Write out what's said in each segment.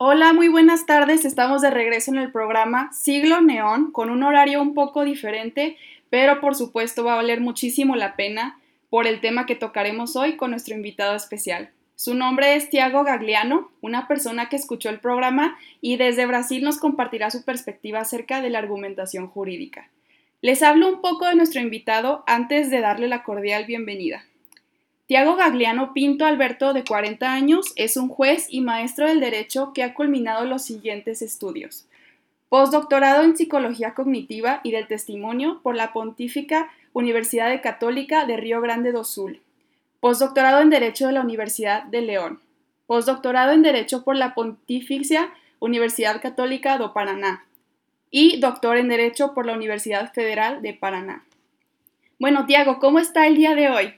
Hola, muy buenas tardes. Estamos de regreso en el programa Siglo Neón con un horario un poco diferente, pero por supuesto va a valer muchísimo la pena por el tema que tocaremos hoy con nuestro invitado especial. Su nombre es Tiago Gagliano, una persona que escuchó el programa y desde Brasil nos compartirá su perspectiva acerca de la argumentación jurídica. Les hablo un poco de nuestro invitado antes de darle la cordial bienvenida. Tiago Gagliano Pinto Alberto, de 40 años, es un juez y maestro del Derecho que ha culminado los siguientes estudios. Postdoctorado en Psicología Cognitiva y del Testimonio por la Pontífica Universidad Católica de Río Grande do Sul. Postdoctorado en Derecho de la Universidad de León. Postdoctorado en Derecho por la Pontificia Universidad Católica do Paraná. Y doctor en Derecho por la Universidad Federal de Paraná. Bueno, Tiago, ¿cómo está el día de hoy?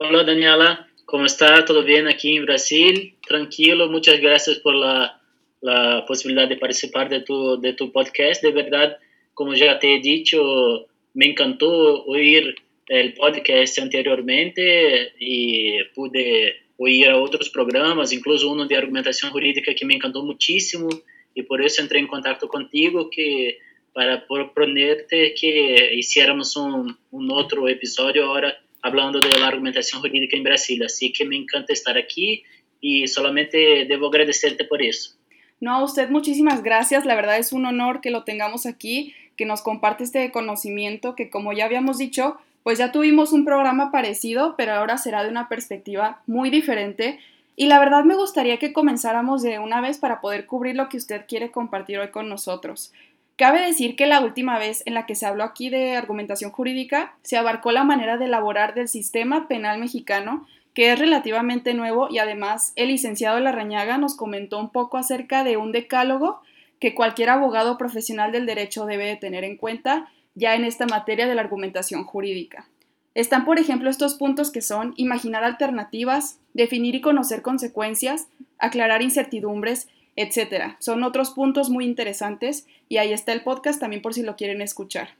Hola Daniela, ¿cómo está? ¿Todo bien aquí en Brasil? Tranquilo, muchas gracias por la, la posibilidad de participar de tu, de tu podcast. De verdad, como ya te he dicho, me encantó oír el podcast anteriormente y pude oír a otros programas, incluso uno de argumentación jurídica que me encantó muchísimo y por eso entré en contacto contigo que para proponerte que hiciéramos un, un otro episodio ahora hablando de la argumentación jurídica en Brasil. Así que me encanta estar aquí y solamente debo agradecerte por eso. No, a usted muchísimas gracias. La verdad es un honor que lo tengamos aquí, que nos comparte este conocimiento que como ya habíamos dicho, pues ya tuvimos un programa parecido, pero ahora será de una perspectiva muy diferente. Y la verdad me gustaría que comenzáramos de una vez para poder cubrir lo que usted quiere compartir hoy con nosotros. Cabe decir que la última vez en la que se habló aquí de argumentación jurídica se abarcó la manera de elaborar del sistema penal mexicano, que es relativamente nuevo y además el licenciado Larrañaga nos comentó un poco acerca de un decálogo que cualquier abogado profesional del derecho debe de tener en cuenta ya en esta materia de la argumentación jurídica. Están, por ejemplo, estos puntos que son imaginar alternativas, definir y conocer consecuencias, aclarar incertidumbres, etcétera. Son otros puntos muy interesantes y ahí está el podcast también por si lo quieren escuchar.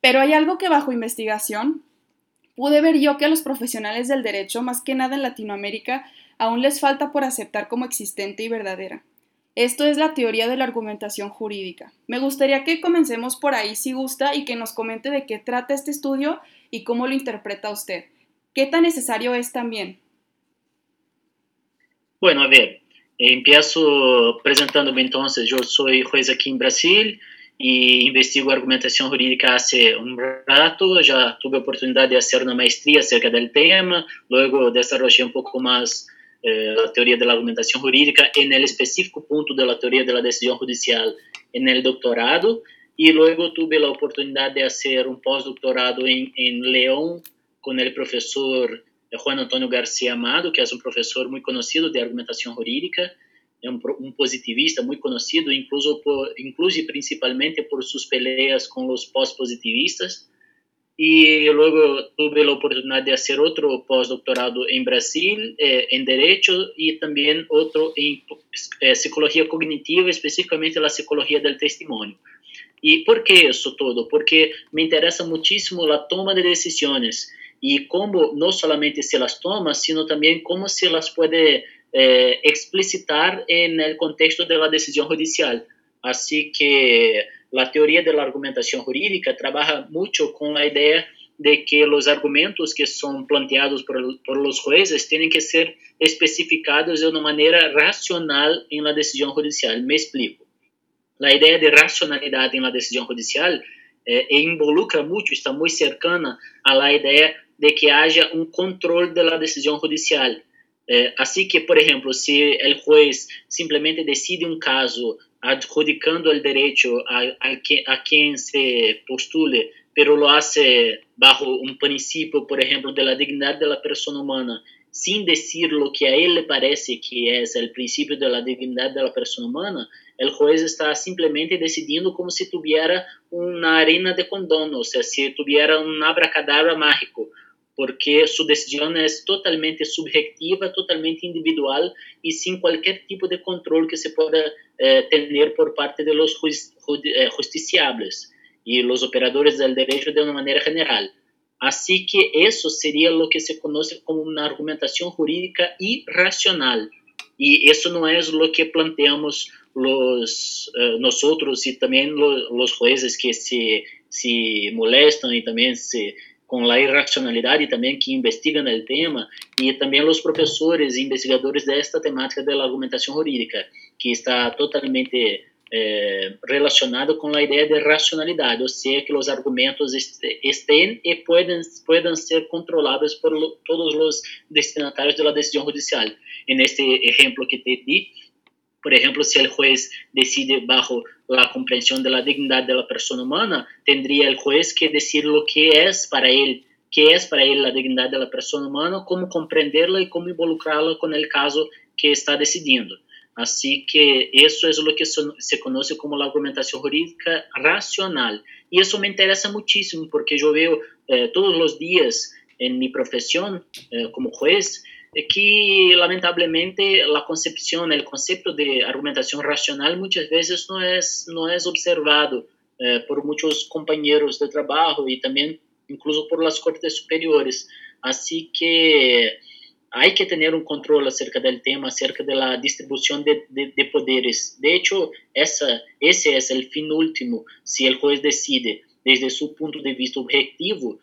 Pero hay algo que bajo investigación pude ver yo que a los profesionales del derecho, más que nada en Latinoamérica, aún les falta por aceptar como existente y verdadera. Esto es la teoría de la argumentación jurídica. Me gustaría que comencemos por ahí si gusta y que nos comente de qué trata este estudio y cómo lo interpreta usted. ¿Qué tan necesario es también? Bueno, a ver, Empiezo apresentándome entonces, yo soy juez aquí en Brasil y investigo argumentación jurídica hace un rato, ya tuve oportunidad de hacer una maestría acerca del tema, luego desarrollé un poco más eh, la teoría de la argumentación jurídica en el específico punto de la teoría de la decisión judicial en el doctorado y luego tuve la oportunidad de hacer un postdoctorado en, en León con el profesor Juan Antonio García Amado, que é um professor muito conhecido de argumentação jurídica, é um, um positivista muito conhecido, incluso, por, incluso principalmente por suas peleas com os pós-positivistas. E logo tive a oportunidade de fazer outro pós-doutorado em Brasil, eh, em Direito, e também outro em eh, Psicologia Cognitiva, especificamente a Psicologia do Testemunho. E por que isso tudo? Porque me interessa muitíssimo a toma de decisões y cómo no solamente se las toma, sino también cómo se las puede eh, explicitar en el contexto de la judicial. Así que la teoría de la jurídica trabaja mucho con la idea de que los argumentos que son planteados por, por, los jueces que ser especificados de una manera racional en la decisión judicial. Me explico. La idea de racionalidad en la decisión judicial eh, involucra mucho, está muy cercana a la idea de que haja um controle da decisão judicial. É, assim que, por exemplo, se o juiz simplesmente decide um caso adjudicando o direito a, a, que, a quem se postule, pero lo hace bajo um princípio, por exemplo, da dignidade da pessoa humana, sem dizer o que a ele parece que é o princípio da dignidade da pessoa humana, o juiz está simplesmente decidindo como se tivesse uma arena de condono, ou seja, se tivesse um abracadabra mágico, porque su decisión es totalmente subjetiva, totalmente individual y sin cualquier tipo de control que se pueda eh, tener por parte de los eh, justiciables y los operadores del derecho de una manera general. Así que eso sería lo que se conoce como una argumentación jurídica irracional. Y eso no es lo que planteamos los, uh, nosotros y también lo, los jueces que se, se molestan y también se, com a irracionalidade também que investigam no tema e também os professores e investigadores desta temática da argumentação jurídica que está totalmente eh, relacionado com a ideia de racionalidade, ou seja, que os argumentos estejam e podem podem ser controlados por todos os destinatários da decisão judicial. E neste exemplo que te di, por exemplo, se o juez decide bajo la comprensión de la dignidad de la persona humana, tendría el juez que decir lo que es para él, qué es para él la dignidad de la persona humana, cómo comprenderla y cómo involucrarla con el caso que está decidiendo. Así que eso es lo que se conoce como la argumentación jurídica racional. Y eso me interesa muchísimo porque yo veo eh, todos los días en mi profesión eh, como juez que, lamentavelmente, a concepção, o conceito de argumentação racional muitas vezes não é, não é observado eh, por muitos companheiros de trabalho e também, incluso por las cortes superiores. Assim que há que ter um controle acerca do tema, acerca da distribuição de, de, de, poderes. De hecho, essa, esse é o fim último, se o juez decide, desde seu ponto de vista objetivo,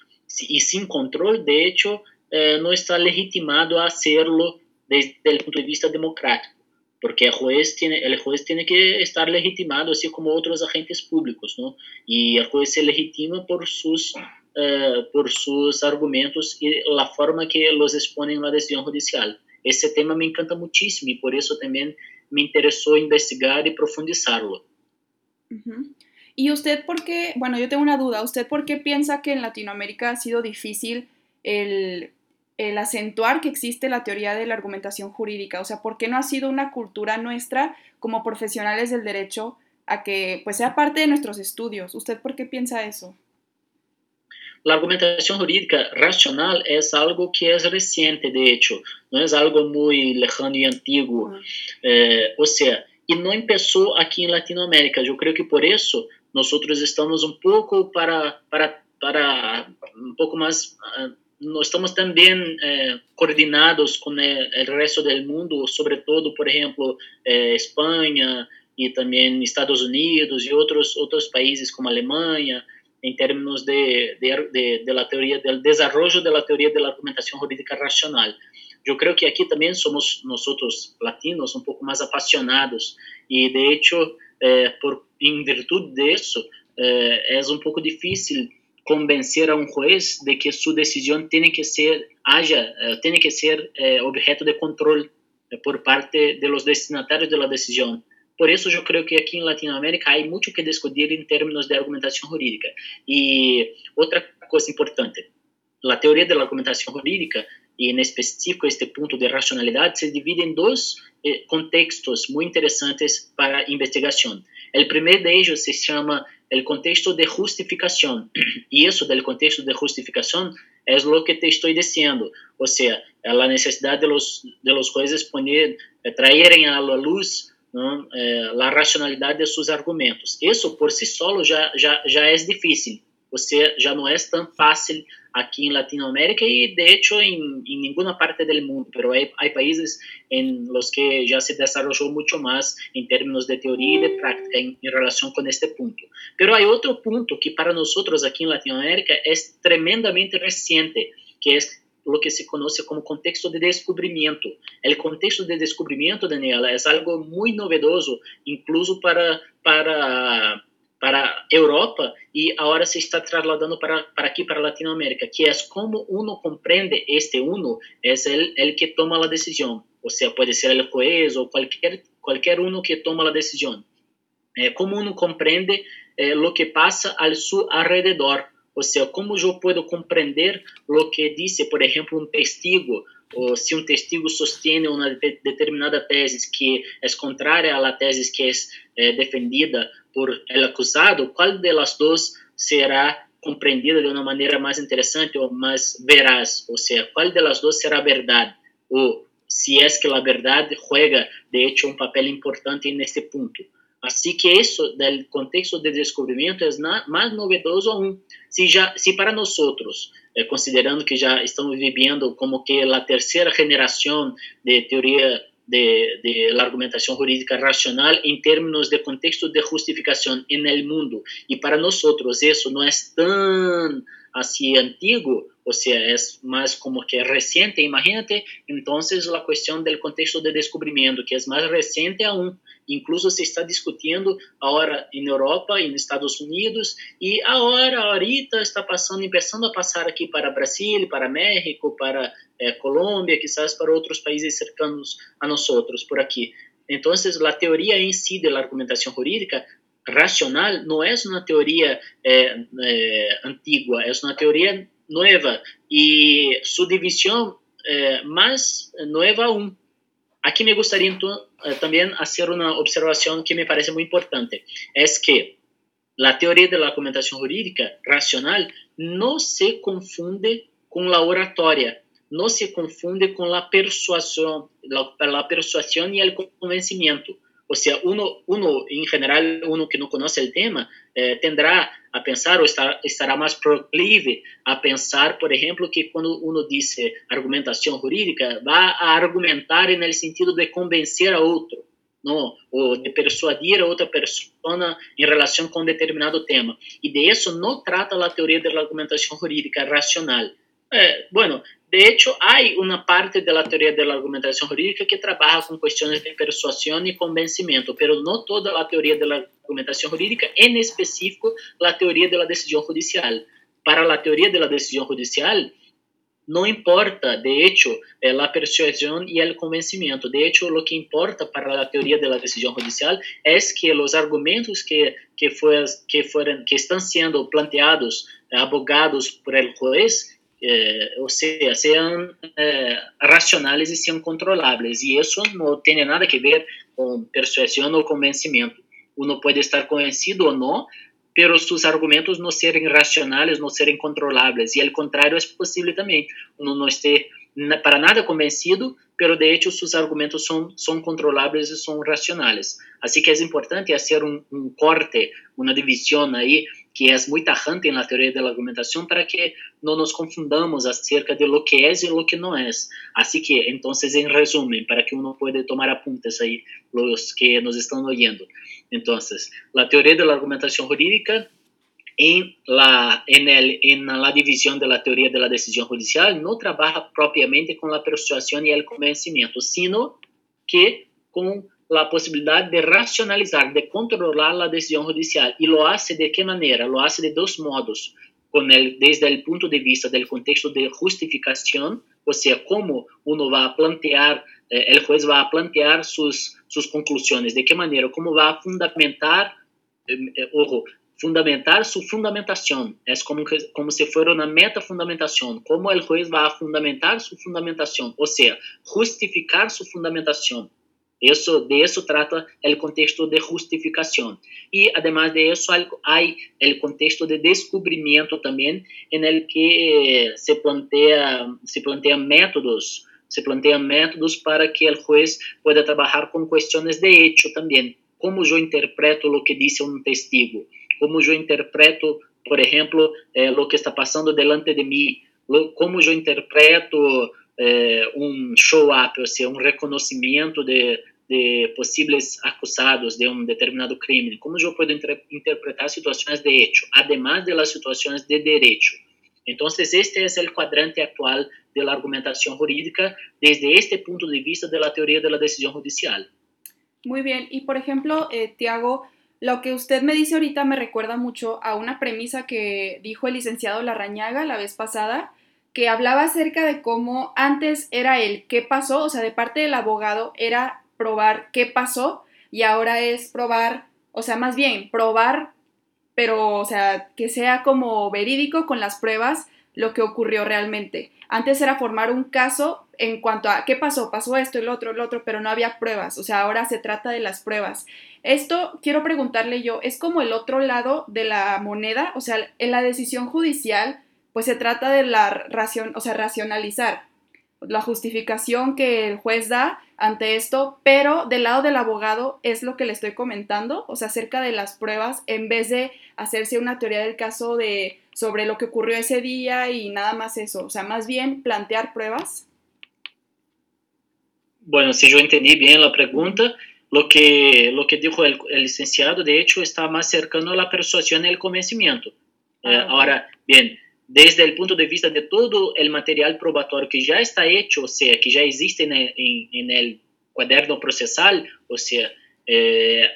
e sem controle, de hecho, eh, não está legitimado a hacerlo desde o ponto de vista democrático, porque o juez tiene, el juez tiene que estar legitimado, assim como outros agentes públicos, ¿no? E o juez se legitima por sus eh, por sus argumentos e a forma que los exponen na decisão judicial. Esse tema me encanta muitíssimo e por isso também me interessou investigar e profundizarlo. ¿Y usted por qué, bueno, yo tengo una duda, ¿usted por qué piensa que en Latinoamérica ha sido difícil el el acentuar que existe la teoría de la argumentación jurídica, o sea, ¿por qué no ha sido una cultura nuestra como profesionales del derecho a que pues sea parte de nuestros estudios? ¿Usted por qué piensa eso? La argumentación jurídica racional es algo que es reciente, de hecho, no es algo muy lejano y antiguo. Eh, o sea, y no empezó aquí en Latinoamérica. Yo creo que por eso nosotros estamos un poco para, para, para un poco más uh, nós estamos também eh, coordenados com o resto do mundo, sobretudo, por exemplo, eh, Espanha e também Estados Unidos e outros outros países como Alemanha, em termos de, de, de, de la teoria do desenvolvimento da teoria da argumentação jurídica racional. Eu creio que aqui também somos nós outros latinos um pouco mais apaixonados e de hecho, eh, por em virtude disso, é um pouco difícil convencer a um juez de que sua decisão tem que ser haja eh, tem que ser eh, objeto de controle eh, por parte de los destinatários da decisão. Por isso, eu creio que aqui em Latinoamérica há muito que discutir em termos de argumentação jurídica. E outra coisa importante, a teoria da argumentação jurídica e em específico este ponto de racionalidade se divide em dois eh, contextos muito interessantes para investigação. O primeiro deles se chama el contexto de justificación. Y eso del contexto de justificación es lo que te estoy diciendo. O sea, la necesidad de los, de los jueces poner, eh, traerem a la luz ¿no? eh, la racionalidad de sus argumentos. Eso por sí solo ya, ya, ya es difícil. O sea, ya no es tan fácil aquí en Latinoamérica y de hecho en, en ninguna parte del mundo, pero hay, hay, países en los que ya se desarrolló mucho más en términos de teoría y de práctica en, en, relación con este punto. Pero hay otro punto que para nosotros aquí en Latinoamérica es tremendamente reciente, que es lo que se conoce como contexto de descubrimiento. El contexto de descubrimiento, Daniela, es algo muy novedoso, incluso para, para para Europa e agora se está trasladando para, para aqui, para Latinoamérica, que é como uno compreende este uno, é o que toma a decisão. Ou seja, pode ser o juez ou qualquer, qualquer uno que toma a decisão. É, como uno compreende é, lo que passa ao seu alrededor. Ou seja, como eu posso compreender lo que disse, por exemplo, um testigo ou se um testigo sostém uma determinada tese que é contrária à tese que é, é defendida por el acusado, qual delas duas será compreendida de uma maneira mais interessante ou mais veraz? Ou seja, qual delas duas será verdade? Ou se é que a verdade juega, de hecho, um papel importante neste ponto. Assim que isso, do contexto de descobrimento, é mais novedoso aún. Se, já, se para nós outros, eh, considerando que já estamos vivendo como que a terceira geração de teoria de, de, la argumentación jurídica racional en términos de contexto de justificación en el mundo. Y para nosotros eso no es tan así antiguo, o sea, es más como que reciente. Imagínate entonces la cuestión del contexto de descubrimiento, que es más reciente aún. Incluso se está discutiendo ahora en Europa, en Estados Unidos, y ahora, ahorita está pasando, empezando a pasar aquí para Brasil, para México, para eh, Colombia, quizás para otros países cercanos a nosotros por aquí. Entonces, la teoría en sí de la argumentación jurídica racional no es una teoría eh, eh, antigua, es una teoría nueva y su división eh, más nueva aún. Aquí me gustaría entonces, también hacer una observación que me parece muy importante, es que la teoría de la argumentación jurídica racional no se confunde con la oratoria, no se confunde con la persuasión, la, la persuasión y el convencimiento. O sea, uno, uno en general, uno que no conoce el tema, eh, tendrá a pensar o estar, estará más proclive a pensar, por ejemplo, que cuando uno dice argumentación jurídica, va a argumentar en el sentido de convencer a otro, ¿no? o de persuadir a otra persona en relación con un determinado tema. Y de eso no trata la teoría de la argumentación jurídica racional. Eh, bueno, de hecho, hay una parte de la teoría de la argumentación jurídica que trabaja con cuestiones de persuasión y convencimiento, pero no toda la teoría de la argumentación jurídica, en específico la teoría de la decisión judicial. Para la teoría de la decisión judicial, no importa, de hecho, eh, la persuasión y el convencimiento. De hecho, lo que importa para la teoría de la decisión judicial es que los argumentos que, que, fue, que, fueron, que están siendo planteados, abogados por el juez, eh, ou seja, sejam eh, racionais e sejam controláveis. E isso não tem nada a ver com persuasão ou convencimento. Uno pode estar convencido ou não, pero seus argumentos não serem racionais, não serem controláveis. E o contrário é possível também. Uno não esteja para nada convencido, pero de hecho seus argumentos são, são controláveis e são racionais. Assim que é importante fazer um, um corte, uma divisão aí que é muito tajante na teoria da argumentação para que não nos confundamos acerca de lo que é e lo que não é. Assim que, então, em resumo, para que uno pueda tomar apuntes aí, os que nos estão ouvindo. Então, a teoria da argumentação jurídica em la, en el, en la división de la teoría de la decisión judicial no trabaja propiamente con la persuasión y el convencimiento, sino que con la posibilidad de racionalizar, de controlar la decisión judicial. ¿Y lo hace de qué manera? Lo hace de dos modos. Desde el punto de vista del contexto de justificación, o sea, cómo uno va a plantear, eh, el juez va a plantear sus, sus conclusiones, de qué manera, cómo va a fundamentar, eh, eh, fundamentar su fundamentación. Es como, como si fuera una metafundamentación. Cómo el juez va a fundamentar su fundamentación, o sea, justificar su fundamentación. Eso, de eso trata el contexto de justificación. Y además de eso hay el contexto de descubrimiento también en el que se, plantea, se plantean métodos se plantean métodos para que el juez pueda trabajar con cuestiones de hecho también. ¿Cómo yo interpreto lo que dice un testigo? ¿Cómo yo interpreto, por ejemplo, eh, lo que está pasando delante de? Lo, ¿Cómo yo interpreto eh, un show-up, o sea, un reconocimiento de, de, posibles acusados de un determinado crimen? ¿Cómo yo puedo inter interpretar situaciones de hecho, además de las situaciones de derecho? Entonces, este es el cuadrante actual de la argumentación jurídica desde este punto de vista de la teoría de la decisión judicial. Muy bien, y por ejemplo, eh, Tiago, lo que usted me dice ahorita me recuerda mucho a una premisa que dijo el licenciado Larrañaga la vez pasada, que hablaba acerca de cómo antes era el qué pasó, o sea, de parte del abogado era probar qué pasó y ahora es probar, o sea, más bien probar, pero, o sea, que sea como verídico con las pruebas lo que ocurrió realmente. Antes era formar un caso en cuanto a qué pasó, pasó esto, el otro, el otro, pero no había pruebas, o sea, ahora se trata de las pruebas. Esto quiero preguntarle yo, ¿es como el otro lado de la moneda? O sea, en la decisión judicial, pues se trata de la ración, o sea, racionalizar la justificación que el juez da ante esto, pero del lado del abogado es lo que le estoy comentando, o sea, acerca de las pruebas, en vez de hacerse una teoría del caso de sobre lo que ocurrió ese día y nada más eso, o sea, más bien plantear pruebas. Bueno, si yo entendí bien la pregunta, lo que, lo que dijo el, el licenciado, de hecho, está más cercano a la persuasión y el convencimiento. Ah, eh, ahora, bien, desde el punto de vista de todo el material probatorio que ya está hecho, o sea, que ya existe en el, en, en el cuaderno procesal, o sea, eh,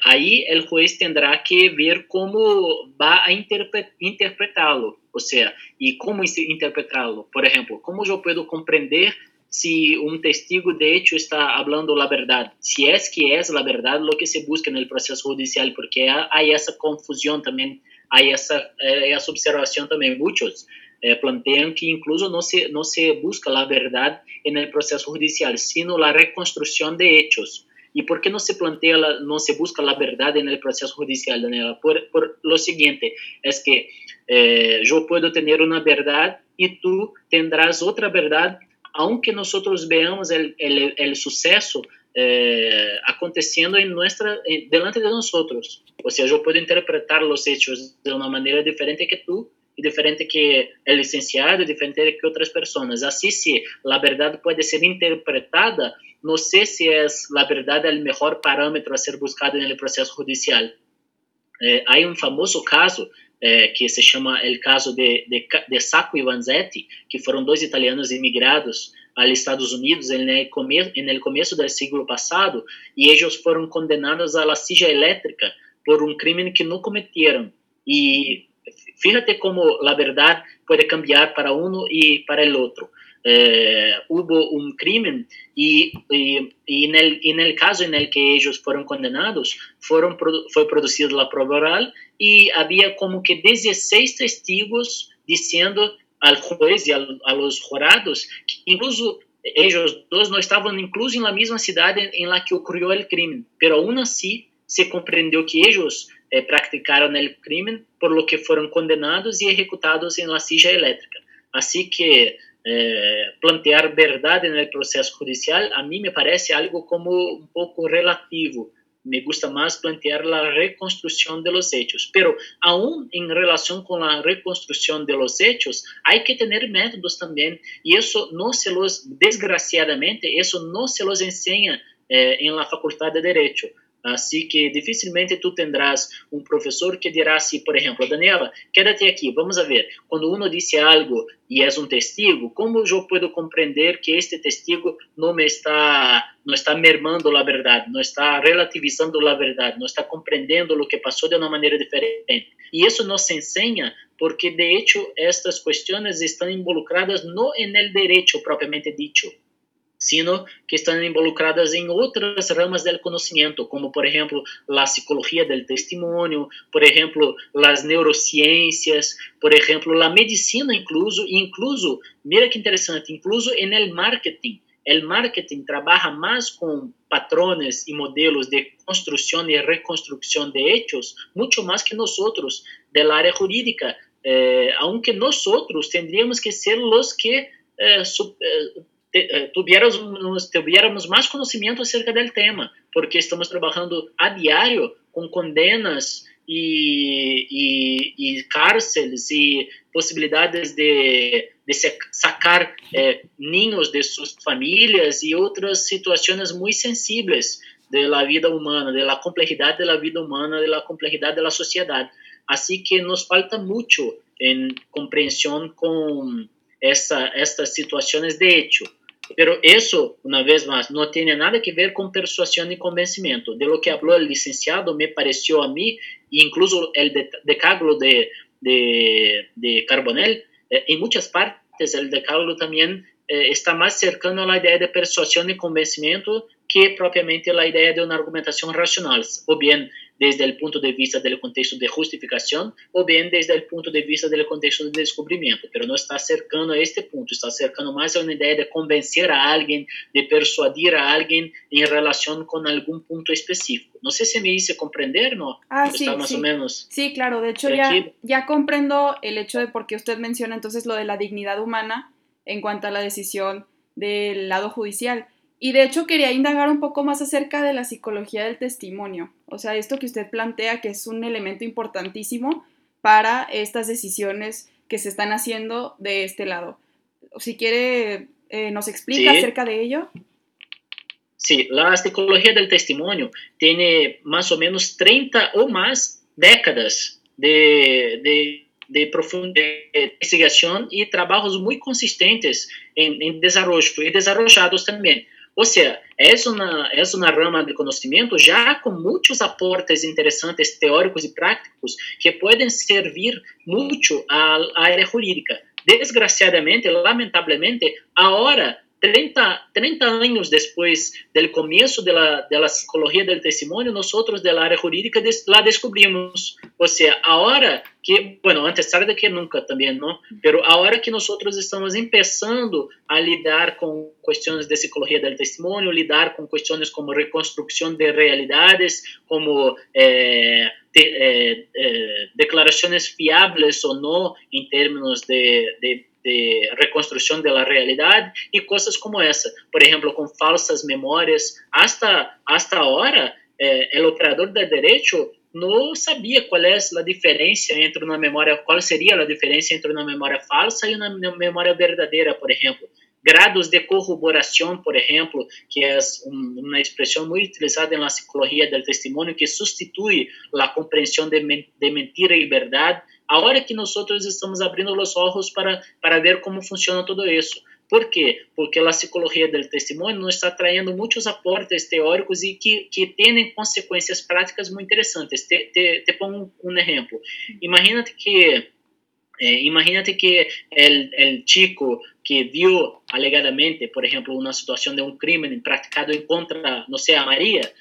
el juez tendrá que ver cómo va a interpre interpretarlo, o sea, y cómo interpretarlo. Por ejemplo, cómo yo puedo comprender si un testigo de hecho está hablando la verdad, si es que es la verdad lo que se busca en el proceso judicial, porque hay esa confusión también, hay esa, eh, esa observación también. Muchos eh, plantean que incluso no se, no se busca la verdad en el proceso judicial, sino la reconstrucción de hechos. ¿Y por qué no se plantea, la, no se busca la verdad en el proceso judicial, Daniela? Por, por lo siguiente, es que eh, yo puedo tener una verdad y tú tendrás otra verdad aunque nosotros veamos el, el, el suceso eh, aconteciendo en nuestra, en, delante de nosotros. O sea, yo puedo interpretar los hechos de una manera diferente que tú y diferente que el licenciado diferente que otras personas. Así, si la verdad puede ser interpretada, no sé si es la verdad el mejor parámetro a ser buscado en el proceso judicial. Eh, hay un famoso caso é, que se chama o caso de, de, de Sacco e Vanzetti, que foram dois italianos imigrados aos Estados Unidos no começo, começo do século passado e eles foram condenados à silla elétrica por um crime que não cometeram. E fíjate como a verdade pode cambiar para um e para o outro eh, hubo un crimen y, y, y, caso el que ellos fueron condenados, fueron, fue producida la prueba oral y había como que 16 testigos diciendo al juez y a, los jurados que incluso ellos dos no estaban incluso en la misma ciudad en, en la que ocurrió el crimen, pero aún así se comprendió que ellos eh, practicaron el crimen, por lo que fueron condenados y ejecutados en la silla eléctrica. Así que eh, plantear verdade no processo judicial, a mim me parece algo como um pouco relativo. Me gusta mais plantear a reconstrução de los hechos. Pero aún em relação com a reconstrução de los hechos, hay que ter métodos também. E isso não se los, desgraciadamente, isso não se los enseña eh, em la faculdade de Derecho. Así que dificilmente tú tendrás un profesor que dirá así, por ejemplo, Daniela, quédate aquí, vamos a ver, cuando uno dice algo y es un testigo, ¿cómo yo puedo comprender que este testigo no me está, no está mermando la verdad, no está relativizando la verdad, no está comprendiendo lo que pasó de una manera diferente? Y eso no se enseña porque de hecho estas cuestiones están involucradas no en el derecho propiamente dicho, sino que estão involucradas em outras ramas do conhecimento, como, por exemplo, a psicologia do testemunho, por exemplo, as neurociências, por exemplo, a medicina incluso, incluso, mira que interessante, incluso el marketing. El marketing trabalha mais com patrones e modelos de construção e reconstrução de hechos, muito mais que nós outros da área jurídica, eh, aunque nós outros tendríamos que ser os que eh, eh eh, tuviéramos, tuviéramos más conocimiento acerca del tema, porque estamos trabajando a diario con condenas y, y, y cárceles y posibilidades de, de sacar eh, de sus familias y otras situaciones muy sensibles de la vida humana, de la complejidad de la vida humana, de la complejidad de la. Así que nos falta mucho en comprensión con esa, estas situaciones de hecho. Pero eso, una vez más, no tiene nada que ver con persuasión y convencimiento. De lo que habló el licenciado, me pareció a mí, incluso el decálogo de, de, de Carbonell, eh, en muchas partes el decálogo también eh, está más cercano a la idea de persuasión y convencimiento que propiamente a ideia de uma argumentação racional, ou bem desde o ponto de vista do contexto de justificação, ou bem desde o ponto de vista do contexto de descobrimento, mas não está cercando a este ponto, está cercando mais a uma ideia de convencer a alguém, de persuadir a alguém em relação com algum ponto específico. Não sei se me hice compreender, ¿no? Ah, está sí, más sí. o menos. Sí, claro, de hecho ya, ya comprendo el hecho de por qué usted menciona entonces lo de la dignidad humana en cuanto a la decisión del lado judicial. Y de hecho quería indagar un poco más acerca de la psicología del testimonio. O sea, esto que usted plantea que es un elemento importantísimo para estas decisiones que se están haciendo de este lado. Si quiere, eh, ¿nos explica acerca de ello? Sí, la psicología del testimonio tiene más o menos 30 o más décadas de, de, de profunda investigación y trabajos muy consistentes en, en desarrollo y desarrollados también. O sea, es una, es rama de conocimiento ya con muchos aportes interesantes teóricos y prácticos que pueden servir mucho al área jurídica. Desgraciadamente, lamentablemente, ahora 30, 30 años después del comienzo de la, de la psicología del testimonio, nosotros del área jurídica des, la descubrimos. O sea, ahora que, bueno, antes tarde que nunca también, ¿no? Pero ahora que nosotros estamos empezando a lidar con cuestiones de psicología del testimonio, lidar con cuestiones como reconstrucción de realidades, como eh, de, eh, eh, declaraciones fiables o no en términos de, de de reconstrução da realidade e coisas como essa. Por exemplo, com falsas memórias. Hasta, hasta agora, eh, o operador de direito não sabia qual é a diferença entre uma memória, qual seria a diferença entre uma memória falsa e uma memória verdadeira, por exemplo. Grados de corroboração, por exemplo, que é uma expressão muito utilizada na psicologia do testemunho, que substitui a compreensão de, de mentira e verdade Ahora que nós estamos abrindo os olhos para, para ver como funciona todo isso. ¿Por quê? Porque a psicologia do testemunho nos está trayendo muitos aportes teóricos e que, que têm consequências práticas muito interessantes. Te, te, te pongo um, um exemplo. Imagínate que eh, imagínate que o chico que viu alegadamente, por exemplo, uma situação de um crime praticado contra, não sei, a Maria.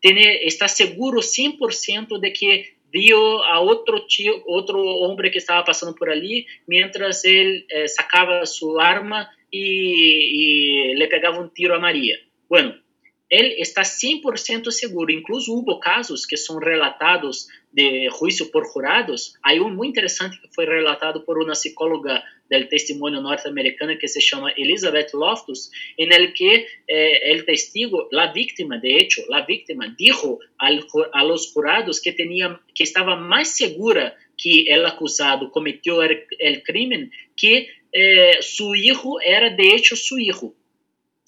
Tiene, está seguro 100% de que viu a outro tio, outro homem que estava passando por ali, mientras ele eh, sacava sua arma e, e le pegava um tiro a Maria. Bueno, ele está 100% seguro. Incluso houve casos que são relatados de juízo por jurados. Há um muito interessante que foi relatado por uma psicóloga do testemunho norte-americana que se chama Elizabeth Loftus, em que eh, testigo, la víctima, de hecho, la víctima dijo al, a los jurados que tenía, que estava mais segura que el acusado cometeu el crimen que eh, su era de hecho su hijo.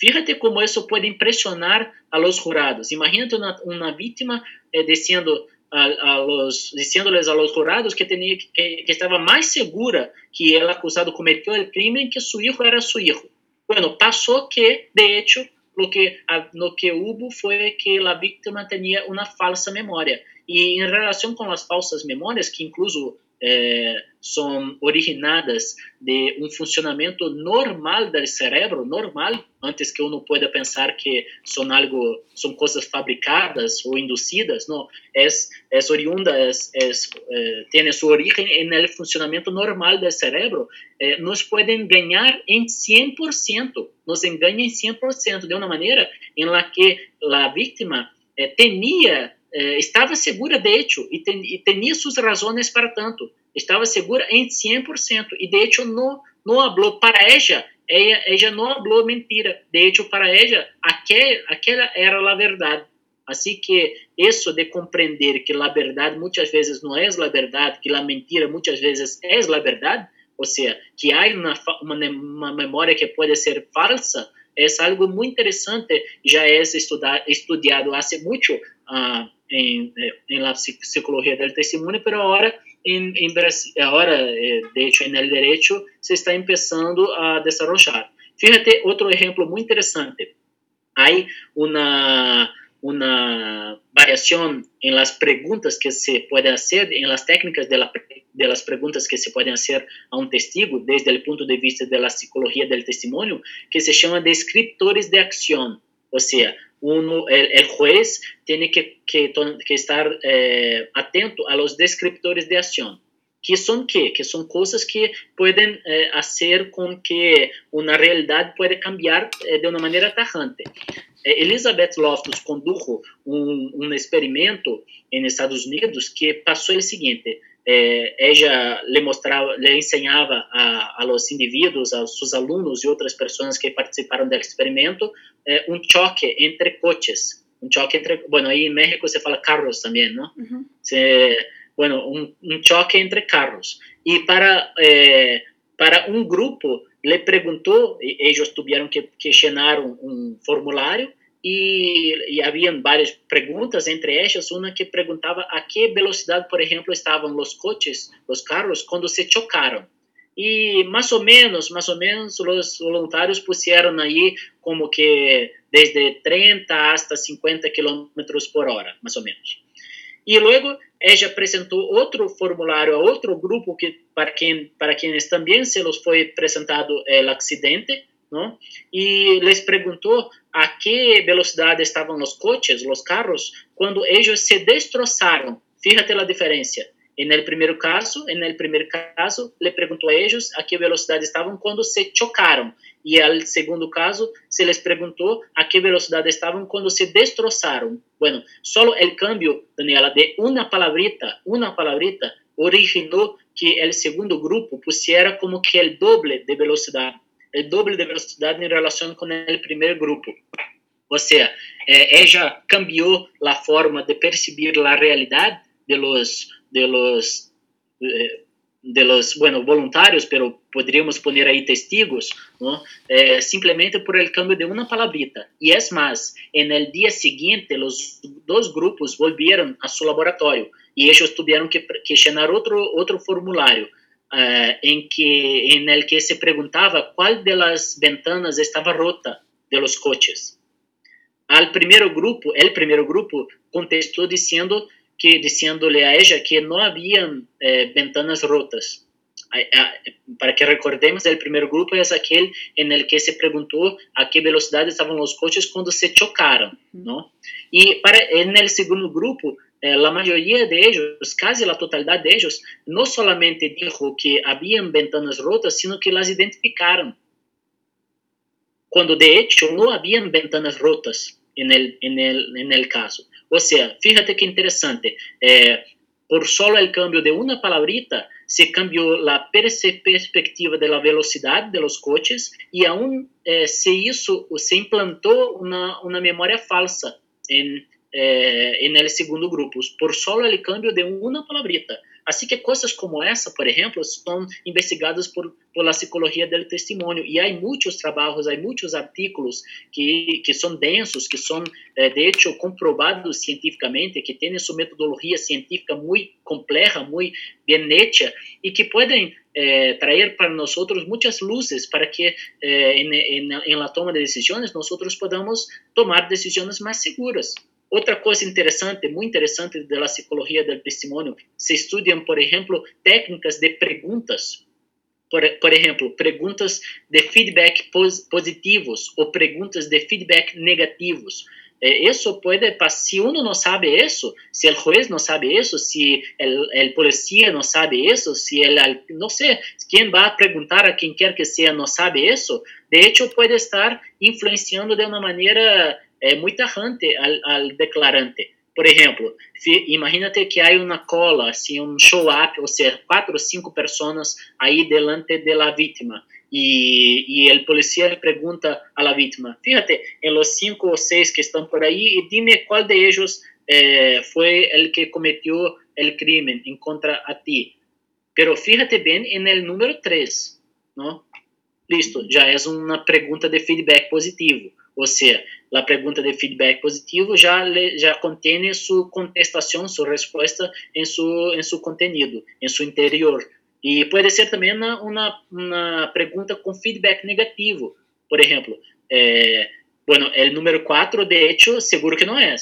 Fíjate como isso pode impressionar a los jurados. Imagínate uma, uma vítima eh, dizendo a, a los, diciéndoles a los jurados que, tenía, que, que, estava mais segura que o acusado cometeu o crime que seu filho era seu filho. Bueno, passou que, de hecho, lo que, lo que hubo foi que a vítima tinha uma falsa memória. E em relação com as falsas memórias, que incluso é, são originadas de um funcionamento normal do cérebro, normal, antes que uno pueda pensar que são algo, são coisas fabricadas ou induzidas, não, é, é oriunda, é, é, é, tem sua origem no funcionamento normal do cérebro, é, nos podem ganhar em 100%, nos enganam em 100%, de uma maneira em la que a vítima é, tinha eh, estava segura de hecho e, ten, e tinha suas razões para tanto. Estava segura em 100% e de hecho não não falou para ela, ela, ela não falou mentira. De hecho para ela aquel, aquela era a verdade. Assim que isso de compreender que a verdade muitas vezes não é a verdade, que a mentira muitas vezes é a verdade, ou seja, que há uma, uma, uma memória que pode ser falsa, é algo muito interessante, já é estudado, estudado há muito uh, en, en la psicología del testimonio, pero ahora en, en Brasil, eh, de hecho en el derecho se está empezando a desarrollar. Fíjate otro ejemplo muy interesante. Hay una, una variación en las preguntas que se puede hacer, en las técnicas de, la, de las que se pueden hacer a un testigo desde el punto de vista de la psicología del que se llama descriptores de acción. O sea, uno, el, el, juez tiene que, que, que estar eh, atento a los descriptores de acción. ¿Qué son qué? Que son cosas que pueden eh, hacer con que una realidad puede cambiar eh, de una manera tajante. Eh, Elizabeth Loftus condujo un, un experimento en Estados Unidos que pasó el siguiente. É, ella le mostrava, le ensinava a, a los indivíduos, a seus alunos e outras pessoas que participaram do experimento, é, um choque entre coches, um choque entre, bueno, aí em México se fala carros também, não? Uhum. Se, bueno, um, um, choque entre carros. E para é, para um grupo le perguntou, eles tiveram que, que llenar um, um formulário e, e haviam várias perguntas, entre elas, uma que perguntava a que velocidade, por exemplo, estavam os coches, os carros, quando se chocaram. E mais ou menos, mais ou menos, os voluntários puseram aí como que desde 30 hasta 50 km por hora, mais ou menos. E logo ela apresentou outro formulário a outro grupo que para quem para quienes também se los foi apresentado o acidente, não? E les perguntou a que velocidade estavam os coches, os carros, quando eles se destroçaram. Fíjate a diferença. En el primer caso, en el primer caso, le preguntó a ellos a qué velocidad estaban cuando se chocaron. Y al segundo caso, se les preguntó a qué velocidad estaban cuando se destrozaron. Bueno, solo el cambio, Daniela, de una palabrita, una palabrita, originó que el segundo grupo pusiera como que el doble de velocidad, el doble de velocidad en relación con el primer grupo. O sea, eh, ella cambió la forma de percibir la realidad de los de los, eh, de los bueno, voluntarios, pero podríamos poner ahí testigos, ¿no? Eh, simplemente por el cambio de una palabrita. Y es más, en el día siguiente los dos grupos volvieron a su laboratorio y ellos tuvieron que, que llenar otro, otro formulario. Uh, en, que, en el que se preguntaba cuál de las ventanas estaba rota de los coches. Al primer grupo, el primer grupo contestó diciendo que diciéndole a ella que no habían eh, ventanas rotas. Para que recordemos, el primer grupo es aquel en el que se preguntó a qué velocidad estaban los coches cuando se chocaron, ¿no? Y para, el segundo grupo, eh, la mayoría de ellos, casi la totalidad de ellos, no solamente dijo que habían ventanas rotas, sino que las identificaron. Cuando de hecho no habían ventanas rotas en el, en el, en el caso. O sea, fíjate qué interesante. Eh, por solo el cambio de una palabrita, se cambió la perspectiva de la velocidad de los coches y aún eh, se hizo, se implantó una, una memoria falsa en, eh, en el segundo grupo, por solo el cambio de una palabrita. Assim que coisas como essa, por exemplo, são investigadas por, la psicologia do testemunho e há muitos trabalhos, há muitos artículos que, que são densos, que são, eh, de hecho, comprovados cientificamente, que têm sua metodologia científica muito complexa, muito bem hecha e que podem eh, trazer para nós muitas luzes para que em, em, em toma de decisões nós podamos tomar decisões mais seguras. Outra coisa interessante, muito interessante da psicologia do testemunho, se estudam, por exemplo, técnicas de perguntas. Por, por exemplo, perguntas de feedback pos, positivos ou perguntas de feedback negativos. Isso pode, se uno não sabe isso, se o juez não sabe isso, se o policía não sabe isso, se ele, não sei, quem vai perguntar a quem quer que seja não sabe isso, de hecho pode estar influenciando de uma maneira é muito errante al declarante. Por exemplo, imagínate que há uma cola, assim, um show-up, ou seja, quatro ou cinco pessoas aí delante de la vítima. E, e o policial pergunta la vítima, fíjate, em los cinco ou seis que estão por aí, e dime qual de ellos eh, foi o que cometeu o crime em contra a ti. Pero fíjate bem en el número 3, ¿no? Listo, já é uma pergunta de feedback positivo. Ou seja, a pergunta de feedback positivo já já contém sua contestação, sua resposta em seu em seu conteúdo, em seu interior. E pode ser também uma, uma, uma pergunta com feedback negativo. Por exemplo, é, bueno, o número 4, de hecho, seguro que não é.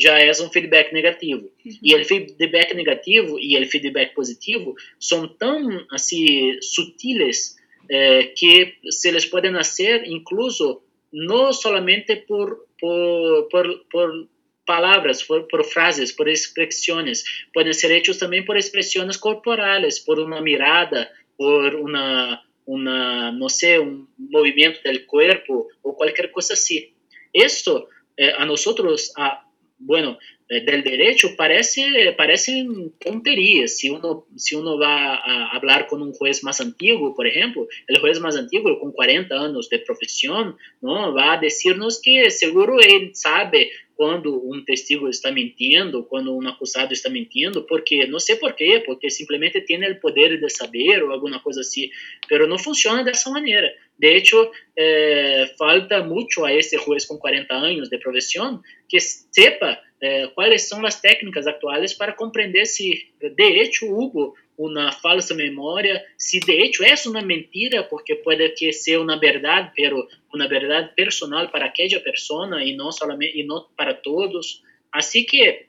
Já é um feedback negativo. Uhum. E o feedback negativo e o feedback positivo são tão assim sutis é, que se eles podem nascer incluso no solamente por, por, por, por palabras, por, por, frases, por expresiones, pueden ser hechos también por expresiones corporales, por una mirada, por una, una no sé, un movimiento del cuerpo o cualquier cosa así. Esto eh, a nosotros, a, bueno, eh, del derecho parece, parecen tonterías. Si uno, si uno va a hablar con un juez más antiguo, por ejemplo, el juez más antiguo con 40 años de profesión, ¿no? va a decirnos que seguro él sabe cuando un testigo está mintiendo, cuando un acusado está mintiendo, porque no sé por qué, porque simplemente tiene el poder de saber o alguna cosa así, pero no funciona de esa manera. De hecho, eh, falta mucho a ese juez con 40 años de profesión que sepa eh, cuáles son las técnicas actuales para comprender si de hecho hubo una falsa memoria, si de hecho es una mentira, porque puede que sea una verdad, pero una verdad personal para aquella persona y no, solamente, y no para todos. Así que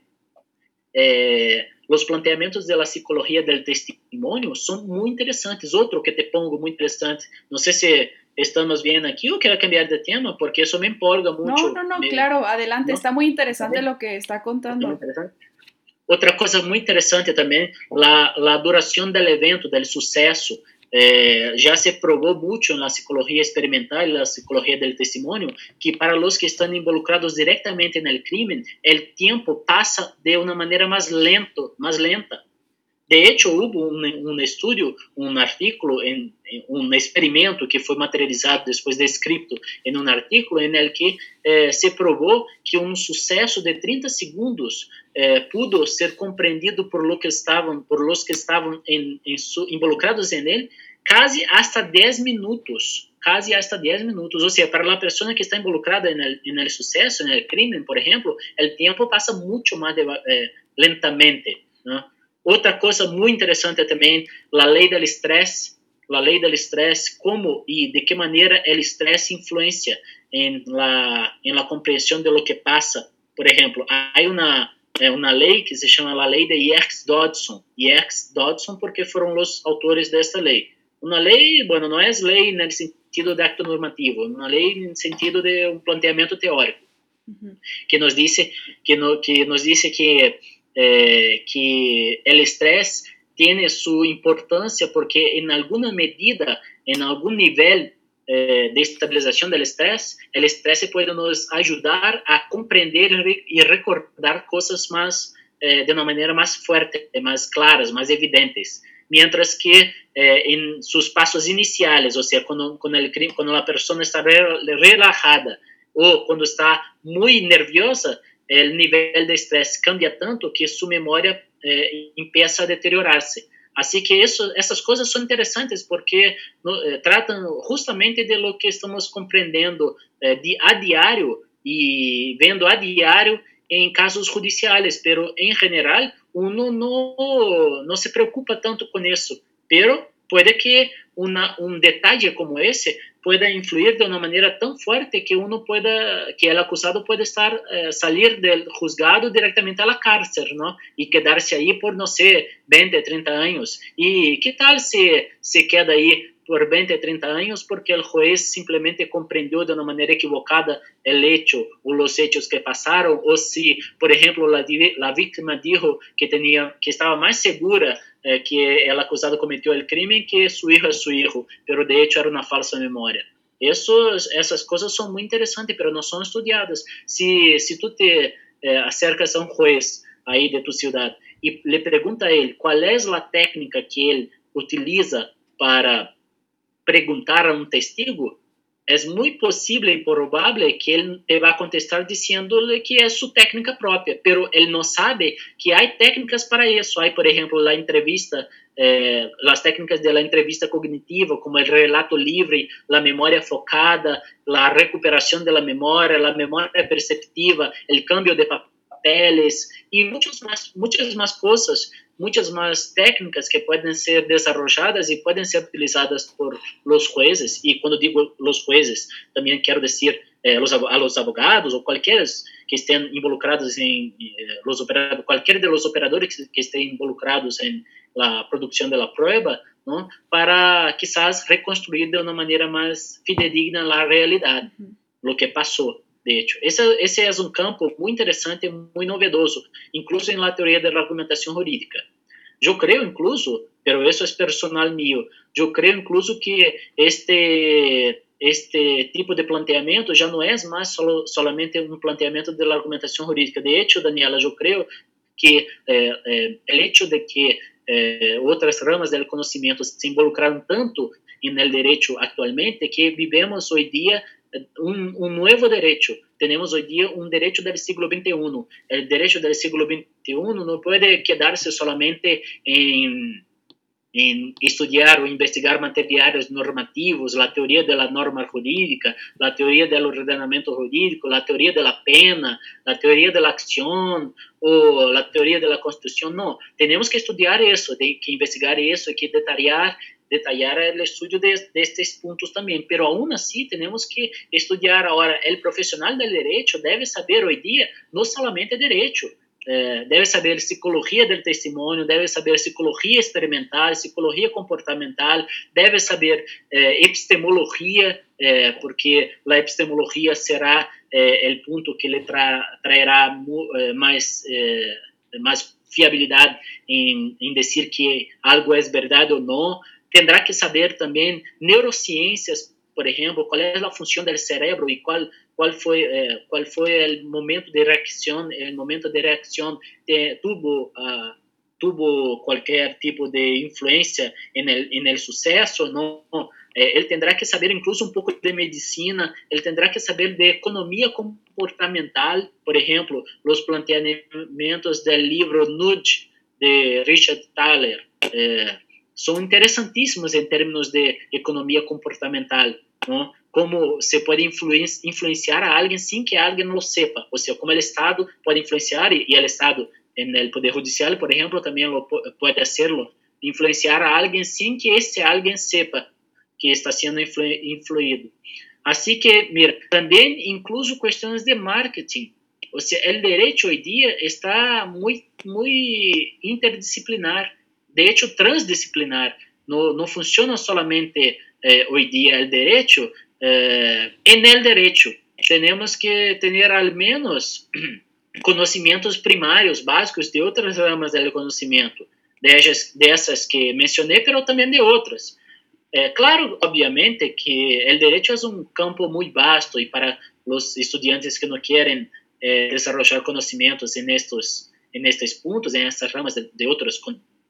eh, los planteamientos de la psicología del testimonio son muy interesantes. Otro que te pongo muy interesante, no sé si estamos bien aquí o quiero cambiar de tema porque eso me empolga mucho. No, no, no, claro, adelante, está muy interesante lo que está contando. Otra cosa muy interesante también, la, la duración del evento, del suceso. Eh, ya se probó mucho en la psicología experimental y la psicología del testimonio que para los que están involucrados directamente en el crimen, el tiempo pasa de una manera más lento, más lenta. De hecho, hubo um, estudo, um em, um experimento que foi materializado depois descrito em um artículo, em el que eh, se provou que um sucesso de 30 segundos eh, pudo ser compreendido por los que estavam, por los que estavam em, em su, involucrados em ele, quase hasta 10 minutos, quase hasta 10 minutos. Ou seja, para a pessoa que está involucrada no sucesso, no crime, por exemplo, o tempo passa muito mais eh, lentamente. ¿no? Outra coisa muito interessante também, a lei do estresse, a lei do estresse, como e de que maneira o estresse influencia em la, em la compreensão de lo que passa. Por exemplo, há uma é uma lei que se chama a lei de Yerkes-Dodson. Yerkes-Dodson porque foram os autores desta lei. Uma lei, bueno, não é lei no sentido de acto normativo, uma lei no sentido de um planteamento teórico, uhum. que nos disse que, no, que nos disse que eh, que o estresse tem sua importância porque em alguma medida, em algum nível eh, de estabilização do estresse, o estresse pode nos ajudar a compreender e recordar coisas mais eh, de uma maneira mais forte, mais claras, mais evidentes. Mientras que em seus passos iniciais, ou seja, quando, quando, el, quando a pessoa está relajada ou quando está muito nerviosa, o nível de estresse cambia tanto que sua memória eh, empieza a deteriorar-se. Assim que essas coisas são interessantes porque no, eh, justamente de lo que estamos compreendendo eh, a diário e vendo a diário em casos judiciais, pero em geral uno não se preocupa tanto com isso, pero puede que una, un detalle como ese pueda influir de una manera tan fuerte que uno pueda, que el acusado puede estar, eh, salir del juzgado directamente a la cárcel, ¿no? Y quedarse ahí por, no sé, 20, 30 años. ¿Y qué tal si se queda ahí por 20, 30 años porque el juez simplemente comprendió de una manera equivocada el hecho o los hechos que pasaron, o si, por ejemplo, la, la víctima dijo que, tenía, que estaba más segura eh, que el acusado cometió el crimen que su hijo es su hijo, pero de hecho era una falsa memoria. Esos, esas cosas son muy interesantes, pero no son estudiadas. Si, si tú te eh, acercas a un juez ahí de tu ciudad y le pregunta a él cuál es la técnica que él utiliza para preguntar a un testigo, é muito possível e provável que ele te vá contestar dizendo-lhe que é sua técnica própria, pero ele não sabe que há técnicas para isso. Há, por exemplo, a entrevista, eh, as técnicas da entrevista cognitiva, como o relato livre, a memória focada, a recuperação da memória, a memória perceptiva, o cambio de papeles e muitas mais, muitas mais coisas muitas mais técnicas que podem ser desenvolvidas e podem ser utilizadas por los jueces. E quando digo los jueces, também quero dizer eh, los, a los abogados ou qualquer que estejam involucrados em eh, los operadores, qualquer de los operadores que, que estejam involucrados em la produção da prova, não? para quizás reconstruir de uma maneira mais fidedigna a realidade, uhum. lo que passou. De hecho. Ese, ese, es un campo muy interesante, muy novedoso, incluso en la la argumentación jurídica. Yo creo incluso, pero eso es personal mío, yo creo incluso que este, este tipo de planteamiento ya no es más solo, solamente un planteamiento de la argumentación jurídica. De hecho, Daniela, yo creo que eh, eh, hecho de que eh, outras ramas do conhecimento se involucraram tanto no direito atualmente que vivemos hoje dia un, un, nuevo derecho. Tenemos hoy día un derecho del siglo XXI. El derecho del siglo XXI no puede quedarse solamente en, em estudar ou investigar materiais normativos, a teoria da norma jurídica, a teoria do ordenamento jurídico, a teoria da pena, a teoria da ação ou a teoria da Constituição. Não, temos que estudar isso, tem que investigar isso, que detalhar detallar o estudo de, destes pontos também. Pero aún assim, temos que estudar agora. O profissional do direito deve saber hoje dia não somente direito, é, deve saber psicologia do testemunho, deve saber psicologia experimental, psicologia comportamental, deve saber é, epistemologia, é, porque a epistemologia será o ponto que lhe tra mais é, mais fiabilidade em, em dizer que algo é verdade ou não. Terá que saber também neurociências, por exemplo, qual é a função do cérebro e qual cuál fue, eh, cuál fue el momento de reacción, el momento de reacción de, tuvo, uh, tuvo cualquier tipo de influencia en el, suceso, ¿no? Eh, él tendrá que saber incluso un poco de medicina, él tendrá que saber de economía comportamental, por ejemplo, los planteamientos del libro Nudge de Richard Thaler, eh, son interesantísimos en términos de economía comportamental, ¿no? como se pode influenciar a alguém sem que alguém lo sepa, ou seja, como o Estado pode influenciar, e o Estado, no Poder Judicial, por exemplo, também lo, pode hacerlo, influenciar a alguém sem que esse alguém sepa que está sendo influ, influído. Assim que, mira, também incluso questões de marketing, ou seja, o direito hoje dia está muito, muito interdisciplinar, de hecho transdisciplinar, não, não funciona solamente eh, hoje dia o direito eh, en el derecho tenemos que tener al menos conhecimentos primários, básicos de outras ramas do conhecimento, dessas, que mencionei, mas também de outras. É, claro, obviamente, que o direito é um campo muito vasto e para os estudantes que não querem é, desenvolver conhecimentos em estes, em estes pontos, em essas ramas de, de outros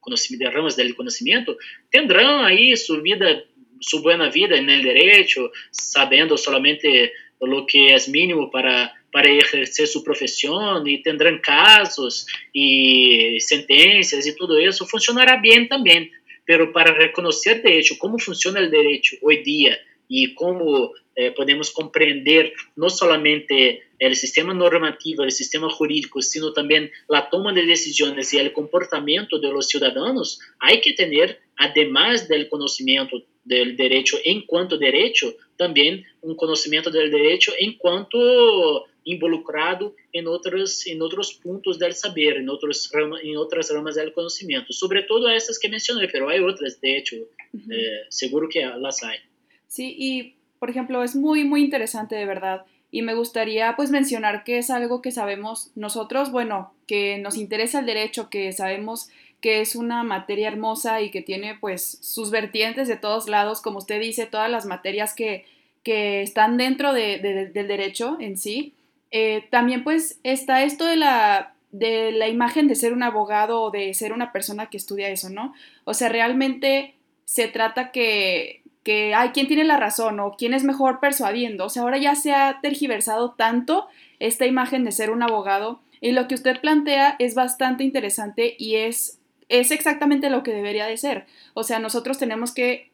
conhecimentos, ramas do conhecimento, terão aí sua vida su buena vida en el derecho, sabiendo solamente lo que es mínimo para, para ejercer su profesión y tendrán casos y sentencias y todo eso, funcionará bien también. Pero para reconocer de hecho cómo funciona el derecho hoy día y cómo eh, podemos compreender no solamente el sistema normativo, el sistema jurídico, sino también la toma de decisiones y el comportamiento de los ciudadanos, hay que tener, además del conocimiento del derecho enquanto direito, também um conhecimento do direito enquanto involucrado em outros em outros pontos do saber, em outros em outras ramas do conhecimento, sobretudo essas que mencionei, mas há outras, de hecho, uh eh, seguro que las hay. Sí, y por ejemplo, es muy, muy interesante de verdad. Y me gustaría pues mencionar que es algo que sabemos nosotros, bueno, que nos interesa el derecho, que sabemos que es una materia hermosa y que tiene pues sus vertientes de todos lados, como usted dice, todas las materias que, están dentro del derecho en sí. Eh, también pues está esto de la, de la imagen de ser un abogado o de ser una persona que estudia eso, ¿no? O sea, realmente se trata que, que hay quien tiene la razón o quién es mejor persuadiendo. O sea, ahora ya se ha tergiversado tanto esta imagen de ser un abogado y lo que usted plantea es bastante interesante y es es exactamente lo que debería de ser. O sea, nosotros tenemos que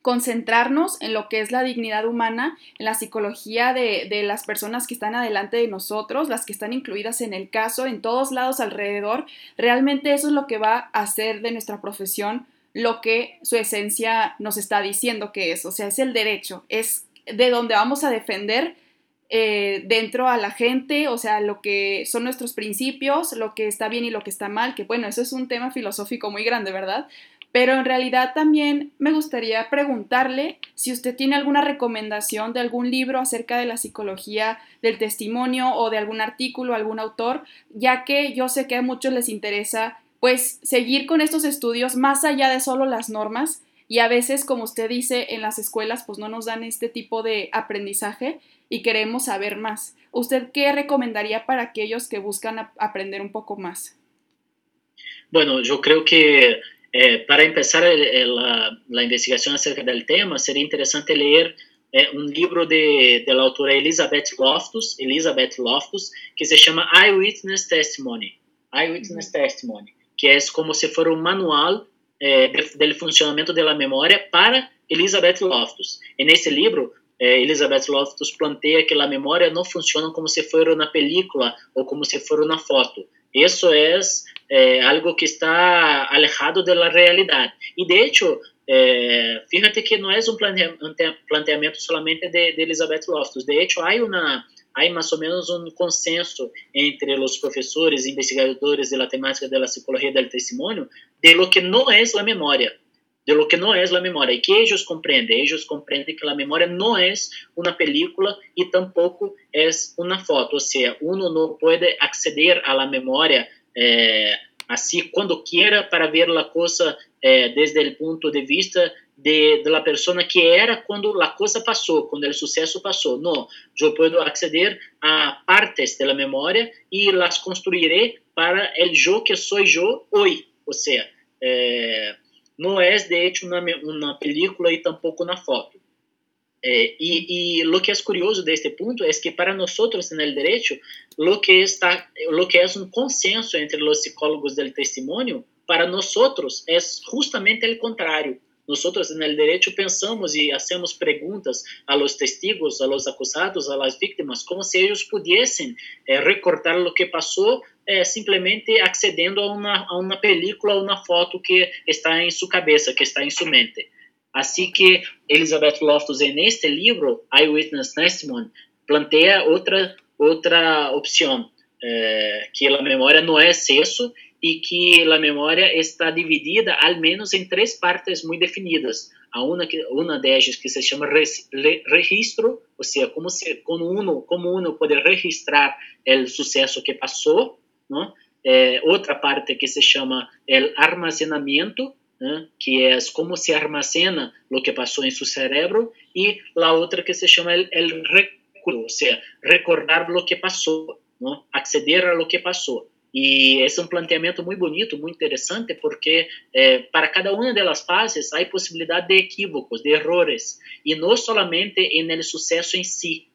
concentrarnos en lo que es la dignidad humana, en la psicología de, de, las personas que están adelante de nosotros, las que están incluidas en el caso, en todos lados alrededor. Realmente eso es lo que va a hacer de nuestra profesión lo que su esencia nos está diciendo que es. O sea, es el derecho, es de donde vamos a defender eh, dentro a la gente, o sea, lo que son nuestros principios, lo que está bien y lo que está mal, que bueno, eso es un tema filosófico muy grande, ¿verdad? Pero en realidad también me gustaría preguntarle si usted tiene alguna recomendación de algún libro acerca de la psicología del testimonio o de algún artículo, algún autor, ya que yo sé que a muchos les interesa pues seguir con estos estudios más allá de solo las normas y a veces, como usted dice, en las escuelas pues no nos dan este tipo de aprendizaje y queremos saber más. ¿Usted qué recomendaría para aquellos que buscan aprender un poco más? Bueno, yo creo que eh, para empezar la, la, investigación acerca del tema, sería interesante leer eh, un libro de, de, la autora Elizabeth Loftus, Elizabeth Loftus, que se llama Eyewitness Testimony. Eyewitness Testimony, que es como si fuera un manual eh, do funcionamento da memória para Elizabeth Loftus. E nesse livro, eh, Elizabeth Loftus planteia que a memória não funciona como se fosse na película ou como se fosse na foto. Isso é eh, algo que está alejado da realidade. E, de hecho, fíjate que não é um planteamento somente de, de Elizabeth Loftus. De hecho, há uma há mais ou menos um consenso entre os professores e investigadores da temática da psicologia do testemunho de lo que não é a memória de lo que não é a memória e que eles compreendem. Compreendem que a memória não é uma película e tampouco é uma foto. Ou seja, uno não pode acceder à memória eh, assim quando quiera para ver a coisa eh, desde o ponto de vista de, persona que era quando a coisa passou, quando o sucesso passou. Não, eu posso acceder a partes da memória e las construiré para o eu que sou eu hoje. Ou seja, eh, não é de hecho uma, uma película e tampouco na foto. Eh, y, y, lo que es curioso de este punto es que para en el derecho, lo que, está, lo que es un consenso entre los psicólogos del testimonio, para nosotros es justamente el contrario. Nosotros en el derecho pensamos y hacemos preguntas a los testigos, a los acusados, a las víctimas, como si ellos pudiesen eh, recordar lo que pasó é, simplesmente accedendo a uma, a uma película ou uma foto que está em sua cabeça, que está em sua mente. Assim que Elizabeth Loftus, neste livro, Eyewitness Testimony, planteia outra, outra opção, é, que a memória não é excesso e que a memória está dividida, ao menos, em três partes muito definidas. A uma, que, uma delas que se chama registro, ou seja, como, se, como, uno, como uno pode registrar o sucesso que passou, ¿no? Eh, outra parte que se chama el armazenamiento, né? que é como se armazena o que passou em seu cérebro, e a outra que se chama el, el recuerdo, ou seja, recordar o que passou, ¿no? acceder a lo que passou. E esse é um planteamento muito bonito, muito interessante, porque eh, para cada uma delas fases há possibilidade de equívocos, de errores, e não somente no sucesso em si,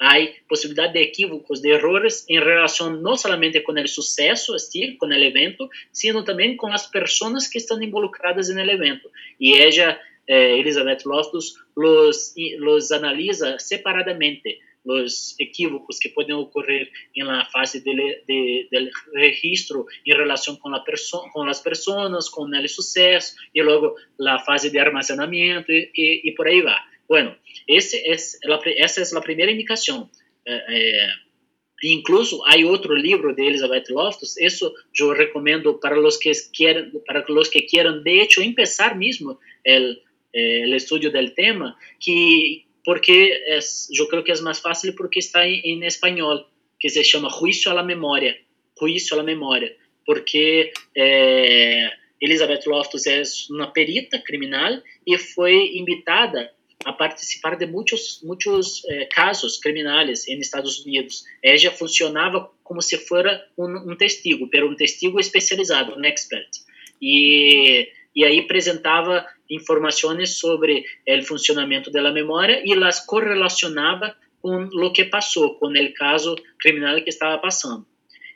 há possibilidade de equívocos, de errores em relação não somente com o sucesso, assim, com o evento, sino também com as pessoas que estão involucradas no evento. E ela, eh, Elizabeth Loftus, los analisa separadamente os equívocos que podem ocorrer na fase de, de, de, registro em relação com, a perso com as pessoas, com o sucesso, e logo a fase de armazenamento, e, e, e por aí vai. Bueno, esse es la, essa é a primeira indicação. É, incluso há outro livro de Elizabeth Loftus, isso eu recomendo para os que querem, para os que queiram de hecho empezar mesmo el, el estudio del tema, que porque es, eu creo que é mais fácil porque está em, em espanhol, que se chama Juicio a la Memória, Juicio a la Memória, porque é, Elizabeth Loftus é uma perita criminal e foi invitada a participar de muitos muitos eh, casos criminais em Estados Unidos. Ella funcionava como se fosse um, um testigo, pero um testigo especializado, um expert. E e aí apresentava informações sobre o funcionamento da memória e las correlacionava com o que passou, com o caso criminal que estava passando.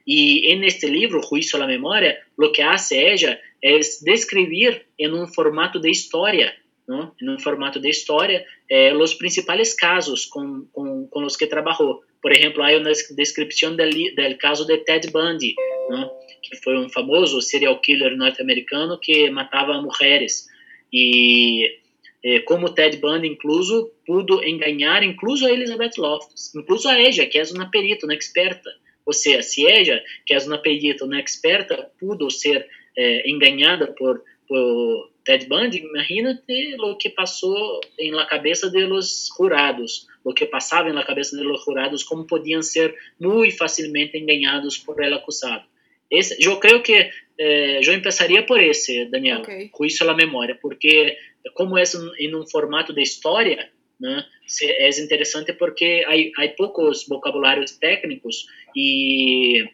E neste livro, Juízo a la Memória, o que hace ella é descrever em um formato de história ¿no? en formato de historia, eh, los principales casos con, con, con, los que trabajó. Por ejemplo, hay una descripción del, del caso de Ted Bundy, ¿no? que foi um famoso serial killer norte-americano que matava mulheres. E eh, como Ted Bundy, incluso, pudo enganar incluso a Elizabeth Loftus, incluso a ella, que é uma perita, uma experta. Ou seja, se ella, que é uma perita, uma experta, pudo ser eh, enganada por, por Ted Bundy, imagínate lo que passou em la cabeça de los jurados, lo que passava em la cabeça de los jurados, como podiam ser muito facilmente engañados por el acusado. Esse, eu creio que eh, eu começaria por esse, Daniel, okay. juízo a memória, porque como é em um formato de história, né, é interessante porque há, poucos vocabulários técnicos e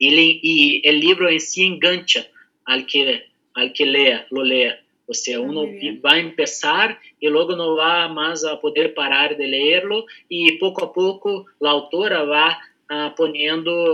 ele e o livro em si engancha al que al que lea, lo lea. O sea, uno va a empezar y luego no va más a poder parar de leerlo y poco a poco la autora va ah,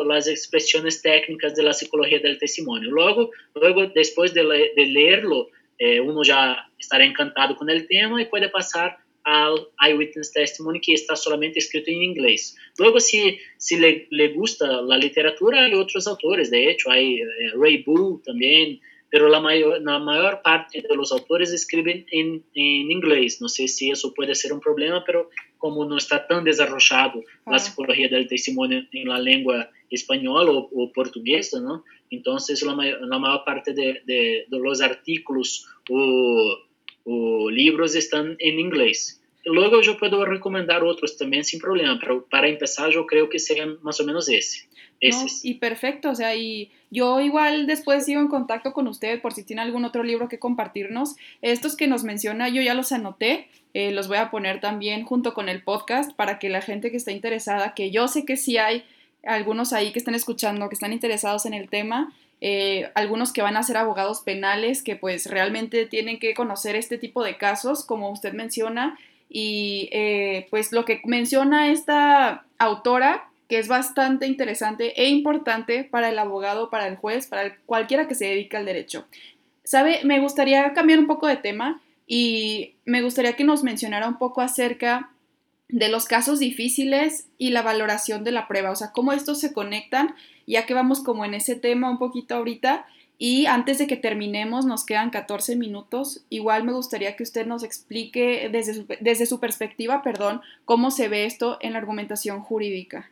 las expresiones técnicas de la psicología del testimonio. Luego, luego después de, le de leerlo, eh, uno ya estará encantado con el tema y puede pasar al Eyewitness Testimony que está solamente escrito en inglés. Luego, si, si le, le gusta la literatura, hay otros autores, de hecho, hay eh, Ray Bull también, pero la mayor, la mayor parte de los autores escriben en, en, inglés. No sé si eso puede ser un problema, pero como no está tan desarrollado ah. la psicología del testimonio en la lengua española o, o portuguesa, ¿no? Entonces la, la mayor parte de, de, de, los artículos o, o libros están en inglés. Luego yo puedo recomendar otros también sin problema, pero para empezar yo creo que serían más o menos ese. No, y perfecto, o sea, y yo igual después sigo en contacto con usted por si tiene algún otro libro que compartirnos. Estos que nos menciona yo ya los anoté, eh, los voy a poner también junto con el podcast para que la gente que está interesada, que yo sé que sí hay algunos ahí que están escuchando, que están interesados en el tema, eh, algunos que van a ser abogados penales, que pues realmente tienen que conocer este tipo de casos, como usted menciona, y eh, pues lo que menciona esta autora, que es bastante interesante e importante para el abogado, para el juez, para cualquiera que se dedique al derecho. ¿Sabe? Me gustaría cambiar un poco de tema y me gustaría que nos mencionara un poco acerca de los casos difíciles y la valoración de la prueba, o sea, cómo estos se conectan, ya que vamos como en ese tema un poquito ahorita, y antes de que terminemos, nos quedan 14 minutos. Igual me gustaría que usted nos explique desde su, desde su perspectiva, perdón, cómo se ve esto en la argumentación jurídica.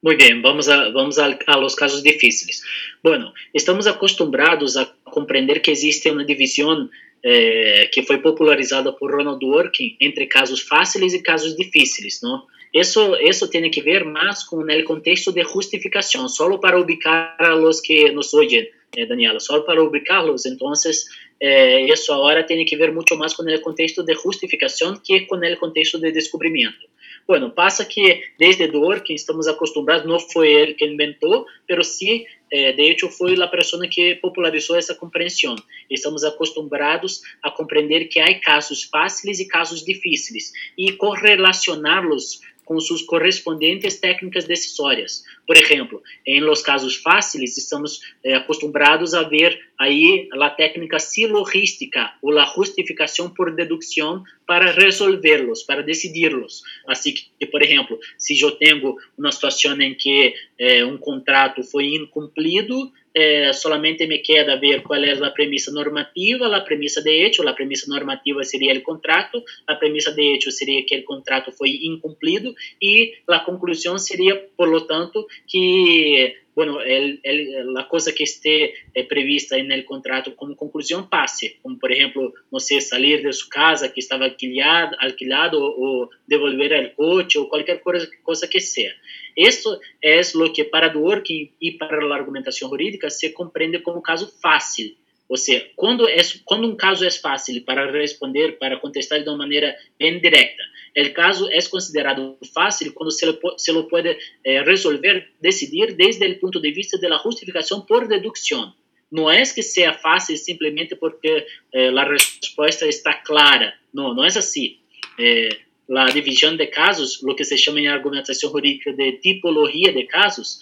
Muy bien, vamos, a, vamos a, los casos difíciles. Bueno, estamos acostumbrados a comprender que existe una división eh, que foi popularizada por Ronald Dworkin entre casos fáceis e casos difíceis, ¿no? Eso, eso tiene que ver más con el contexto de justificación, solo para ubicar a que nos oyen, eh, Daniela, solo para ubicarlos. Entonces, eh, eso ahora tiene que ver mucho más con el contexto de justificación que con el contexto de descubrimiento. Bueno, pasa que desde Dworkin estamos acostumbrados, no fue él que inventó, pero sí, eh, de hecho, fue la persona que popularizó essa compreensão. Estamos acostumbrados a compreender que há casos fáceis e casos difíceis e correlacioná-los com suas correspondentes técnicas decisórias. Por exemplo, em los casos fáceis, estamos eh, acostumbrados a ver aí a técnica silogística ou a justificação por dedução para resolverlos, para decidirlos. Assim que, por exemplo, se eu tenho uma situação em que eh, um contrato foi incumprido, eh, solamente me queda ver qual é a premissa normativa, a premissa de hecho, a premissa normativa seria o contrato, a premissa de hecho seria que o contrato foi incumprido e a conclusão seria, por lo tanto, que bueno, el, el, la cosa que esté eh, prevista en el contrato como conclusión pase, como por ejemplo, no sé, salir de su casa que estaba alquilado, alquilado o, devolver el coche o cualquier cosa, que sea. Esto es lo que para Dworkin y para la argumentación jurídica se comprende como caso fácil. O sea, cuando, es, cuando un caso es fácil para responder, para contestar de una manera bien directa, el caso es considerado fácil cuando se lo, puede eh, resolver, decidir desde el punto de vista de la justificación por deducción. No es que sea fácil simplemente porque eh, la respuesta está clara. No, no es así. Eh, la división de casos, lo que se llama en argumentación jurídica de tipología de casos,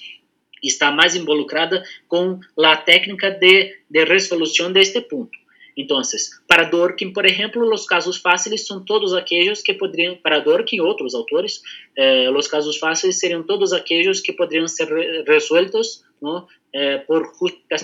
está mais involucrada com a técnica de, de resolução deste ponto. Então, para Dworkin, por exemplo, os casos fáceis são todos aqueles que poderiam, para Dworkin e outros autores, eh, os casos fáceis seriam todos aqueles que poderiam ser resueltos eh, por,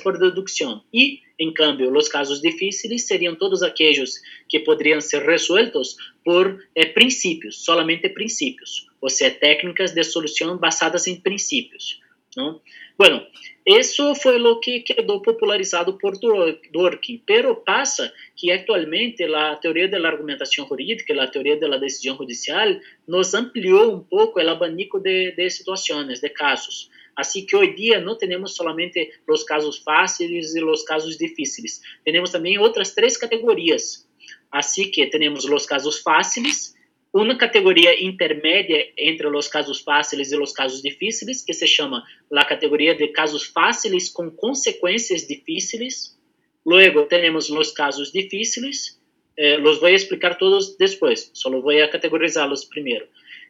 por dedução. E, em cambio, os casos difíceis seriam todos aqueles que poderiam ser resueltos por eh, princípios, solamente princípios, ou seja, técnicas de solução basadas em princípios. ¿No? Bueno, eso fue lo que quedó popularizado por Dworkin, pero pasa que actualmente la teoría de la argumentación jurídica, la teoría de la decisión judicial, nos amplió un poco el abanico de, de situaciones, de casos. Así que hoy día no tenemos solamente los casos fáciles y los casos difíciles, tenemos también otras tres categorías. Así que tenemos los casos fáciles, uma categoria intermédia entre os casos fáceis e os casos difíceis, que se chama a categoria de casos fáceis com consequências difíceis. Luego temos os casos difíceis, eh, los vou explicar todos depois, só vou categorizá-los primeiro.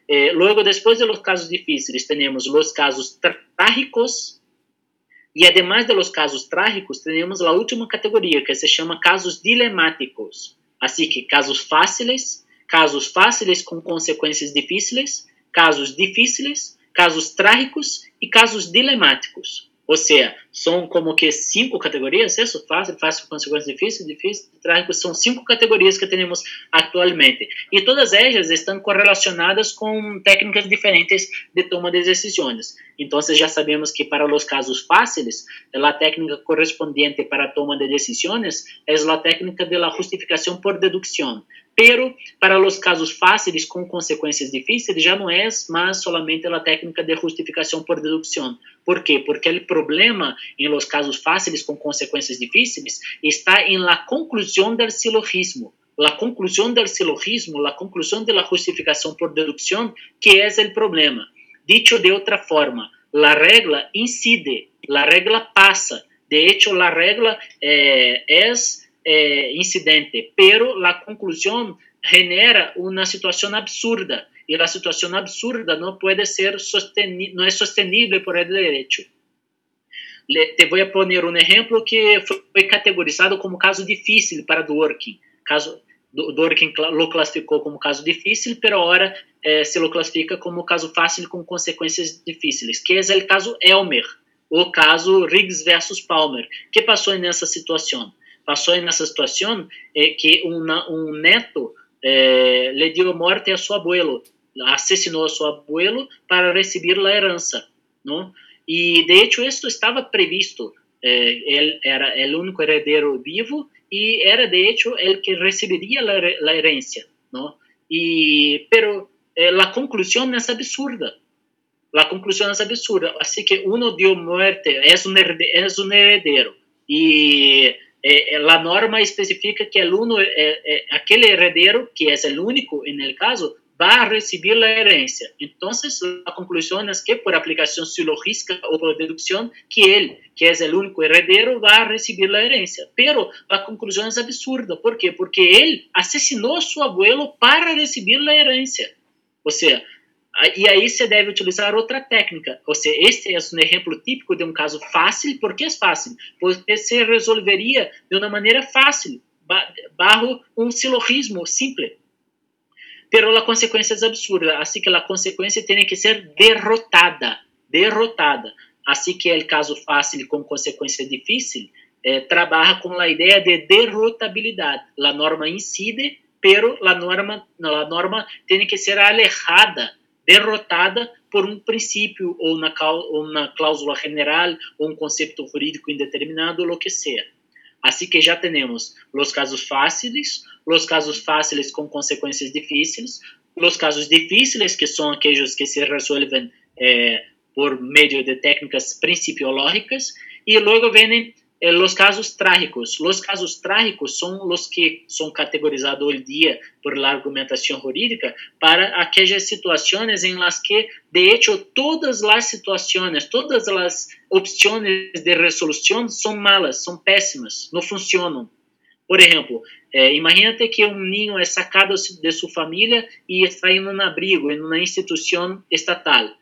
Eh, luego, después de los casos difíciles, tenemos los casos trágicos y además de los casos trágicos, tenemos la última categoría que se llama casos dilemáticos. Así que casos fáciles, casos fáciles com consequências difíceis, casos difíceis, casos trágicos e casos dilemáticos. Ou seja, são como que cinco categorias, isso? Fácil, fácil, consequências difíceis, difícil, trágico, são cinco categorias que temos atualmente. E todas elas estão correlacionadas com técnicas diferentes de toma de decisões. Então, já sabemos que para os casos fáceis, a técnica correspondente para a toma de decisões é a técnica de la justificação por dedução. Pero para os casos fáceis com consequências difíceis já não é mais solamente a técnica de justificação por dedução. ¿Por quê? Porque o problema em los casos fáceis com consequências difíceis está em la conclusão del silogismo. La conclusão del silogismo, la conclusão de la justificação por dedução, que é o problema. Dicho de outra forma, la regla incide, la regla passa. De hecho, la regla eh, es eh, incidente, pero la conclusión genera una situación absurda y la situación absurda no puede ser no es sostenible por el derecho. Le, te voy a poner un ejemplo que fue categorizado como caso difícil para Dworkin. Caso, Dworkin lo classificou como caso difícil, pero ahora eh, se lo classifica como caso fácil com consequências difíceis, que é o caso Elmer, o caso Riggs versus Palmer. que passou nessa situação? Passou nessa situação é que um neto é, le dio morte a seu abuelo, assassinou a seu abuelo para receber a herança, não? E de hecho isso estava previsto. Eh, ele era o único herdeiro vivo e era de hecho el que receberia a herança, não? E pero eh, a conclusão é absurda. A conclusão é absurda. Assim que uno dio muerte, é um é um herdeiro e eh, eh, la norma especifica que el uno, eh, eh, aquel heredero, que es el único en caso, va a recibir la herencia. Entonces, la conclusión es que por aplicación silogística o por deducción, que él, que es el único heredero, va a herencia. Pero la conclusión es absurda. ¿Por qué? Porque él asesinó a su abuelo para recibir la herencia. O sea, e aí você deve utilizar outra técnica. Ou seja, este é um exemplo típico de um caso fácil. Por que é fácil? Porque se resolveria de uma maneira fácil, barro um silogismo simples. Pero a consequência é absurda, assim que a consequência tem que ser derrotada, derrotada. Assim que é o caso fácil com consequência difícil, eh, trabalha com a ideia de derrotabilidade. A norma incide, pero a norma, a norma tem que ser alejada derrotada por um princípio ou na cláusula general ou um conceito jurídico indeterminado o que seja. Assim que já temos os casos fáceis, os casos fáceis com consequências difíceis, os casos difíceis, que são aqueles que se resolvem eh, por meio de técnicas principiológicas, e logo vêm los casos trágicos. Los casos trágicos son los que son categorizados hoy día por la argumentación jurídica para aquellas situaciones en las que, de hecho, todas las situaciones, todas las opciones de resolución son malas, son pésimas, no funcionan. Por ejemplo, eh, imagínate que un niño es sacado de su familia y está en un abrigo, en una institución estatal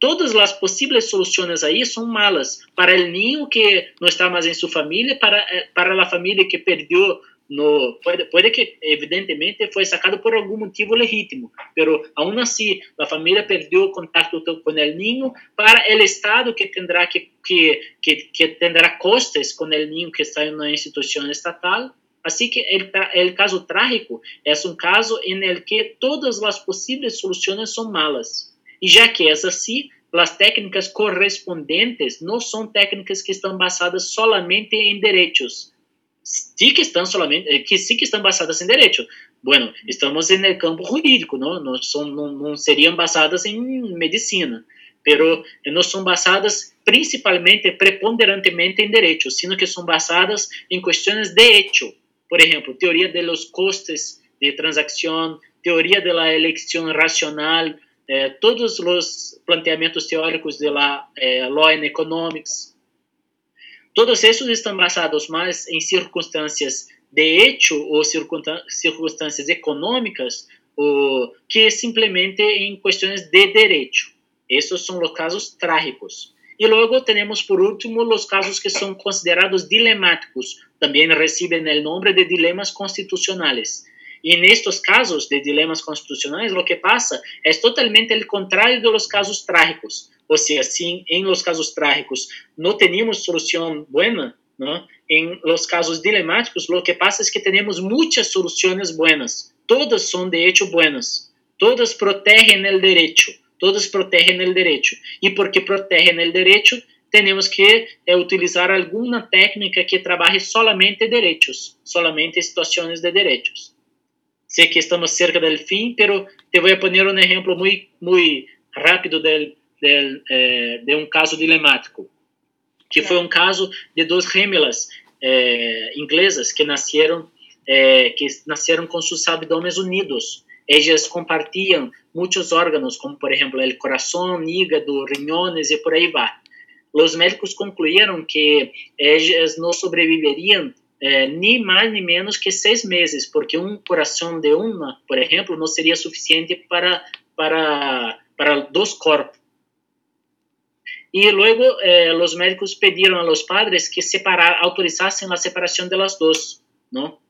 todas as possíveis soluções aí são malas. Para o ninho que não está mais em sua família, para eh, para a família que perdeu no pode, pode que evidentemente foi sacado por algum motivo legítimo, pero aún assim a família perdeu contato com o ninho para o estado que terá que que que, que terá costes com o ninho que está em uma instituição estatal. Assim que o caso trágico é um caso em que todas as possíveis soluções são malas. E já que é assim, as técnicas correspondentes não são técnicas que estão basadas solamente em direitos. Sí que estão solamente, eh, que sí que estão basadas em direito. Bueno, estamos no campo jurídico, não, não, seriam basadas em medicina, pero não são basadas principalmente, preponderantemente em direito, sino que são basadas em questões de hecho. Por exemplo, teoria de los costes de transação, teoria de la elección racional, eh, todos os planteamentos teóricos de la eh, Law and Economics, todos esses estão basados mais em circunstâncias de hecho ou circunstâncias econômicas o que simplesmente em questões de direito. Esses são os casos trágicos. E logo temos, por último, os casos que são considerados dilemáticos. Também recebem o nome de dilemas constitucionais. E nestes casos de dilemas constitucionais, o que passa é totalmente o contrário dos casos trágicos. Ou seja, se em los casos trágicos não temos solução boa, ¿no? em los casos dilemáticos, o que passa é que temos muitas soluções buenas. Todas são de hecho buenas. Todas protegem o direito todas protegem o direito. E porque protegem o direito, temos que é, utilizar alguma técnica que trabalhe solamente direitos, solamente situações de direitos. Sei que estamos cerca do fim, pero te vou poner um exemplo muito muito rápido del, del, eh, de um caso dilemático, que foi um caso de duas gemelas eh, inglesas que nasceram eh, que nasceram com seus abdômenes unidos ellas compartían muchos órganos, como por ejemplo el corazón, hígado, riñones y por ahí va. Los médicos concluyeron que ellas no sobreviverían eh, ni más ni menos que seis meses, porque un corazón de una, por ejemplo, no sería suficiente para, para, para dos cuerpos. Y luego eh, los médicos pidieron a los padres que separar, autorizasen la separación de las dos, ¿no?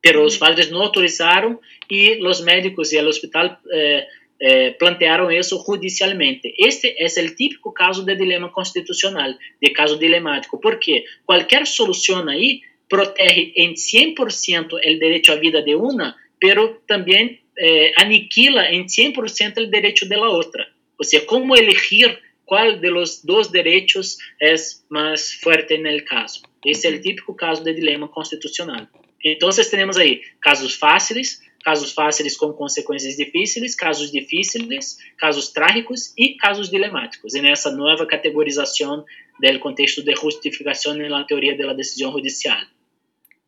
pero os padres não autorizaram e os médicos e o hospital eh, eh, plantearam isso judicialmente. Este é o típico caso de dilema constitucional, de caso dilemático, porque qualquer solução aí protege em 100% o direito à vida de uma, pero também eh, aniquila em 100% o direito da outra. Ou seja, como elegir qual de los dois direitos é mais forte no caso. Esse é o típico caso de dilema constitucional. Então, temos aí casos fáceis, casos fáceis com consequências difíceis, casos difíceis, casos trágicos e casos dilemáticos. E nessa nova categorização do contexto de justificação na teoria da decisão judicial.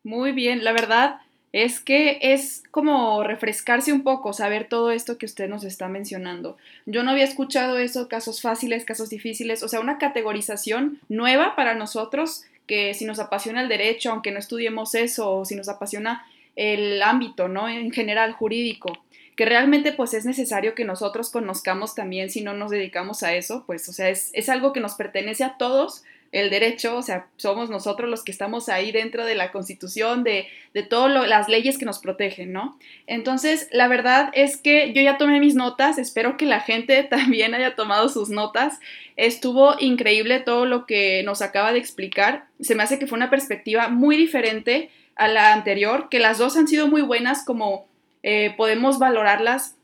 Muy bien, la verdad es que es como refrescarse un poco, saber todo esto que usted nos está mencionando. Yo no había escuchado eso, casos fáciles, casos difíciles, o sea, una categorización nueva para nosotros que si nos apasiona el derecho, aunque no estudiemos eso, o si nos apasiona el ámbito, ¿no? En general jurídico, que realmente pues es necesario que nosotros conozcamos también si no nos dedicamos a eso, pues o sea, es, es algo que nos pertenece a todos, el derecho, o sea, somos nosotros los que estamos ahí dentro de la constitución, de, de todas las leyes que nos protegen, ¿no? Entonces, la verdad es que yo ya tomé mis notas, espero que la gente también haya tomado sus notas. Estuvo increíble todo lo que nos acaba de explicar. Se me hace que fue una perspectiva muy diferente a la anterior, que las dos han sido muy buenas, como eh, podemos valorarlas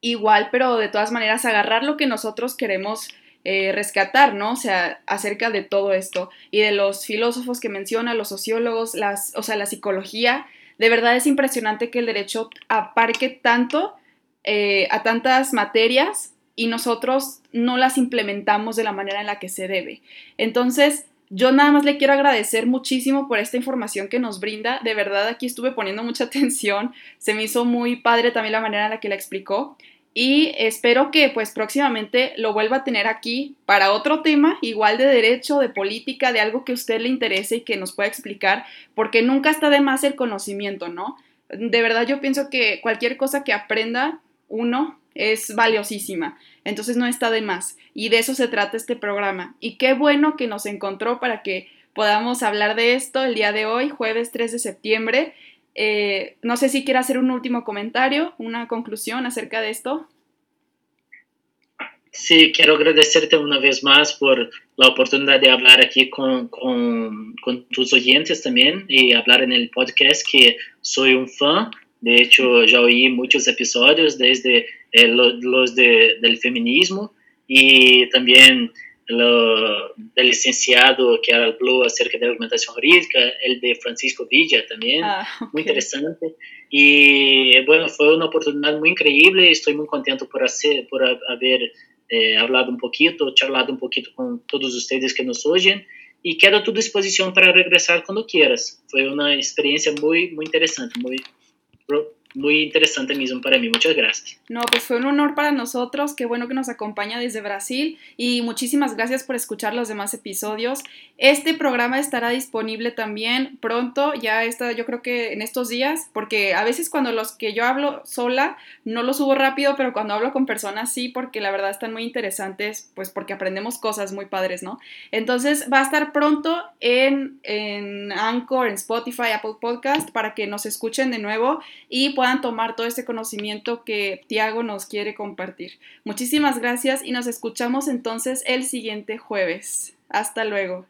igual, pero de todas maneras agarrar lo que nosotros queremos eh, rescatar, ¿no? O sea, acerca de todo esto y de los filósofos que menciona, los sociólogos, las, o sea, la psicología. De verdad es impresionante que el derecho aparque tanto eh, a tantas materias y nosotros no las implementamos de la manera en la que se debe. Entonces, yo nada más le quiero agradecer muchísimo por esta información que nos brinda. De verdad, aquí estuve poniendo mucha atención. Se me hizo muy padre también la manera en la que la explicó y espero que pues próximamente lo vuelva a tener aquí para otro tema, igual de derecho, de política, de algo que a usted le interese y que nos pueda explicar, porque nunca está de más el conocimiento, ¿no? De verdad yo pienso que cualquier cosa que aprenda uno es valiosísima, entonces no está de más y de eso se trata este programa. Y qué bueno que nos encontró para que podamos hablar de esto el día de hoy, jueves 3 de septiembre. Eh, no sé si quiere hacer un último comentario, una conclusión acerca de esto. Sí, quiero agradecerte una vez más por la oportunidad de hablar aquí con, tus oyentes también y hablar en el podcast que soy un fan. De hecho, ya oí muchos episodios desde eh, los de, del feminismo y también lo, del licenciado que habló acerca de la argumentación jurídica, el de Francisco Villa también, ah, okay. muy interesante. Y bueno, fue una oportunidad muy increíble, estoy muy contento por, hacer, por haber eh, hablado un poquito, charlado un poquito con todos ustedes que nos oyen y quedo a tu disposición para regresar cuando quieras. Fue una experiencia muy, muy interesante, muy muy interesante mismo para mí. Muchas gracias. No, pues fue un honor para nosotros. Qué bueno que nos acompaña desde Brasil y muchísimas gracias por escuchar los demás episodios. Este programa estará disponible también pronto, ya está, yo creo que en estos días, porque a veces cuando los que yo hablo sola no lo subo rápido, pero cuando hablo con personas sí, porque la verdad están muy interesantes, pues porque aprendemos cosas muy padres, ¿no? Entonces va a estar pronto en, en Anchor, en Spotify, Apple Podcast, para que nos escuchen de nuevo y tomar todo este conocimiento que Tiago nos quiere compartir. Muchísimas gracias y nos escuchamos entonces el siguiente jueves. Hasta luego.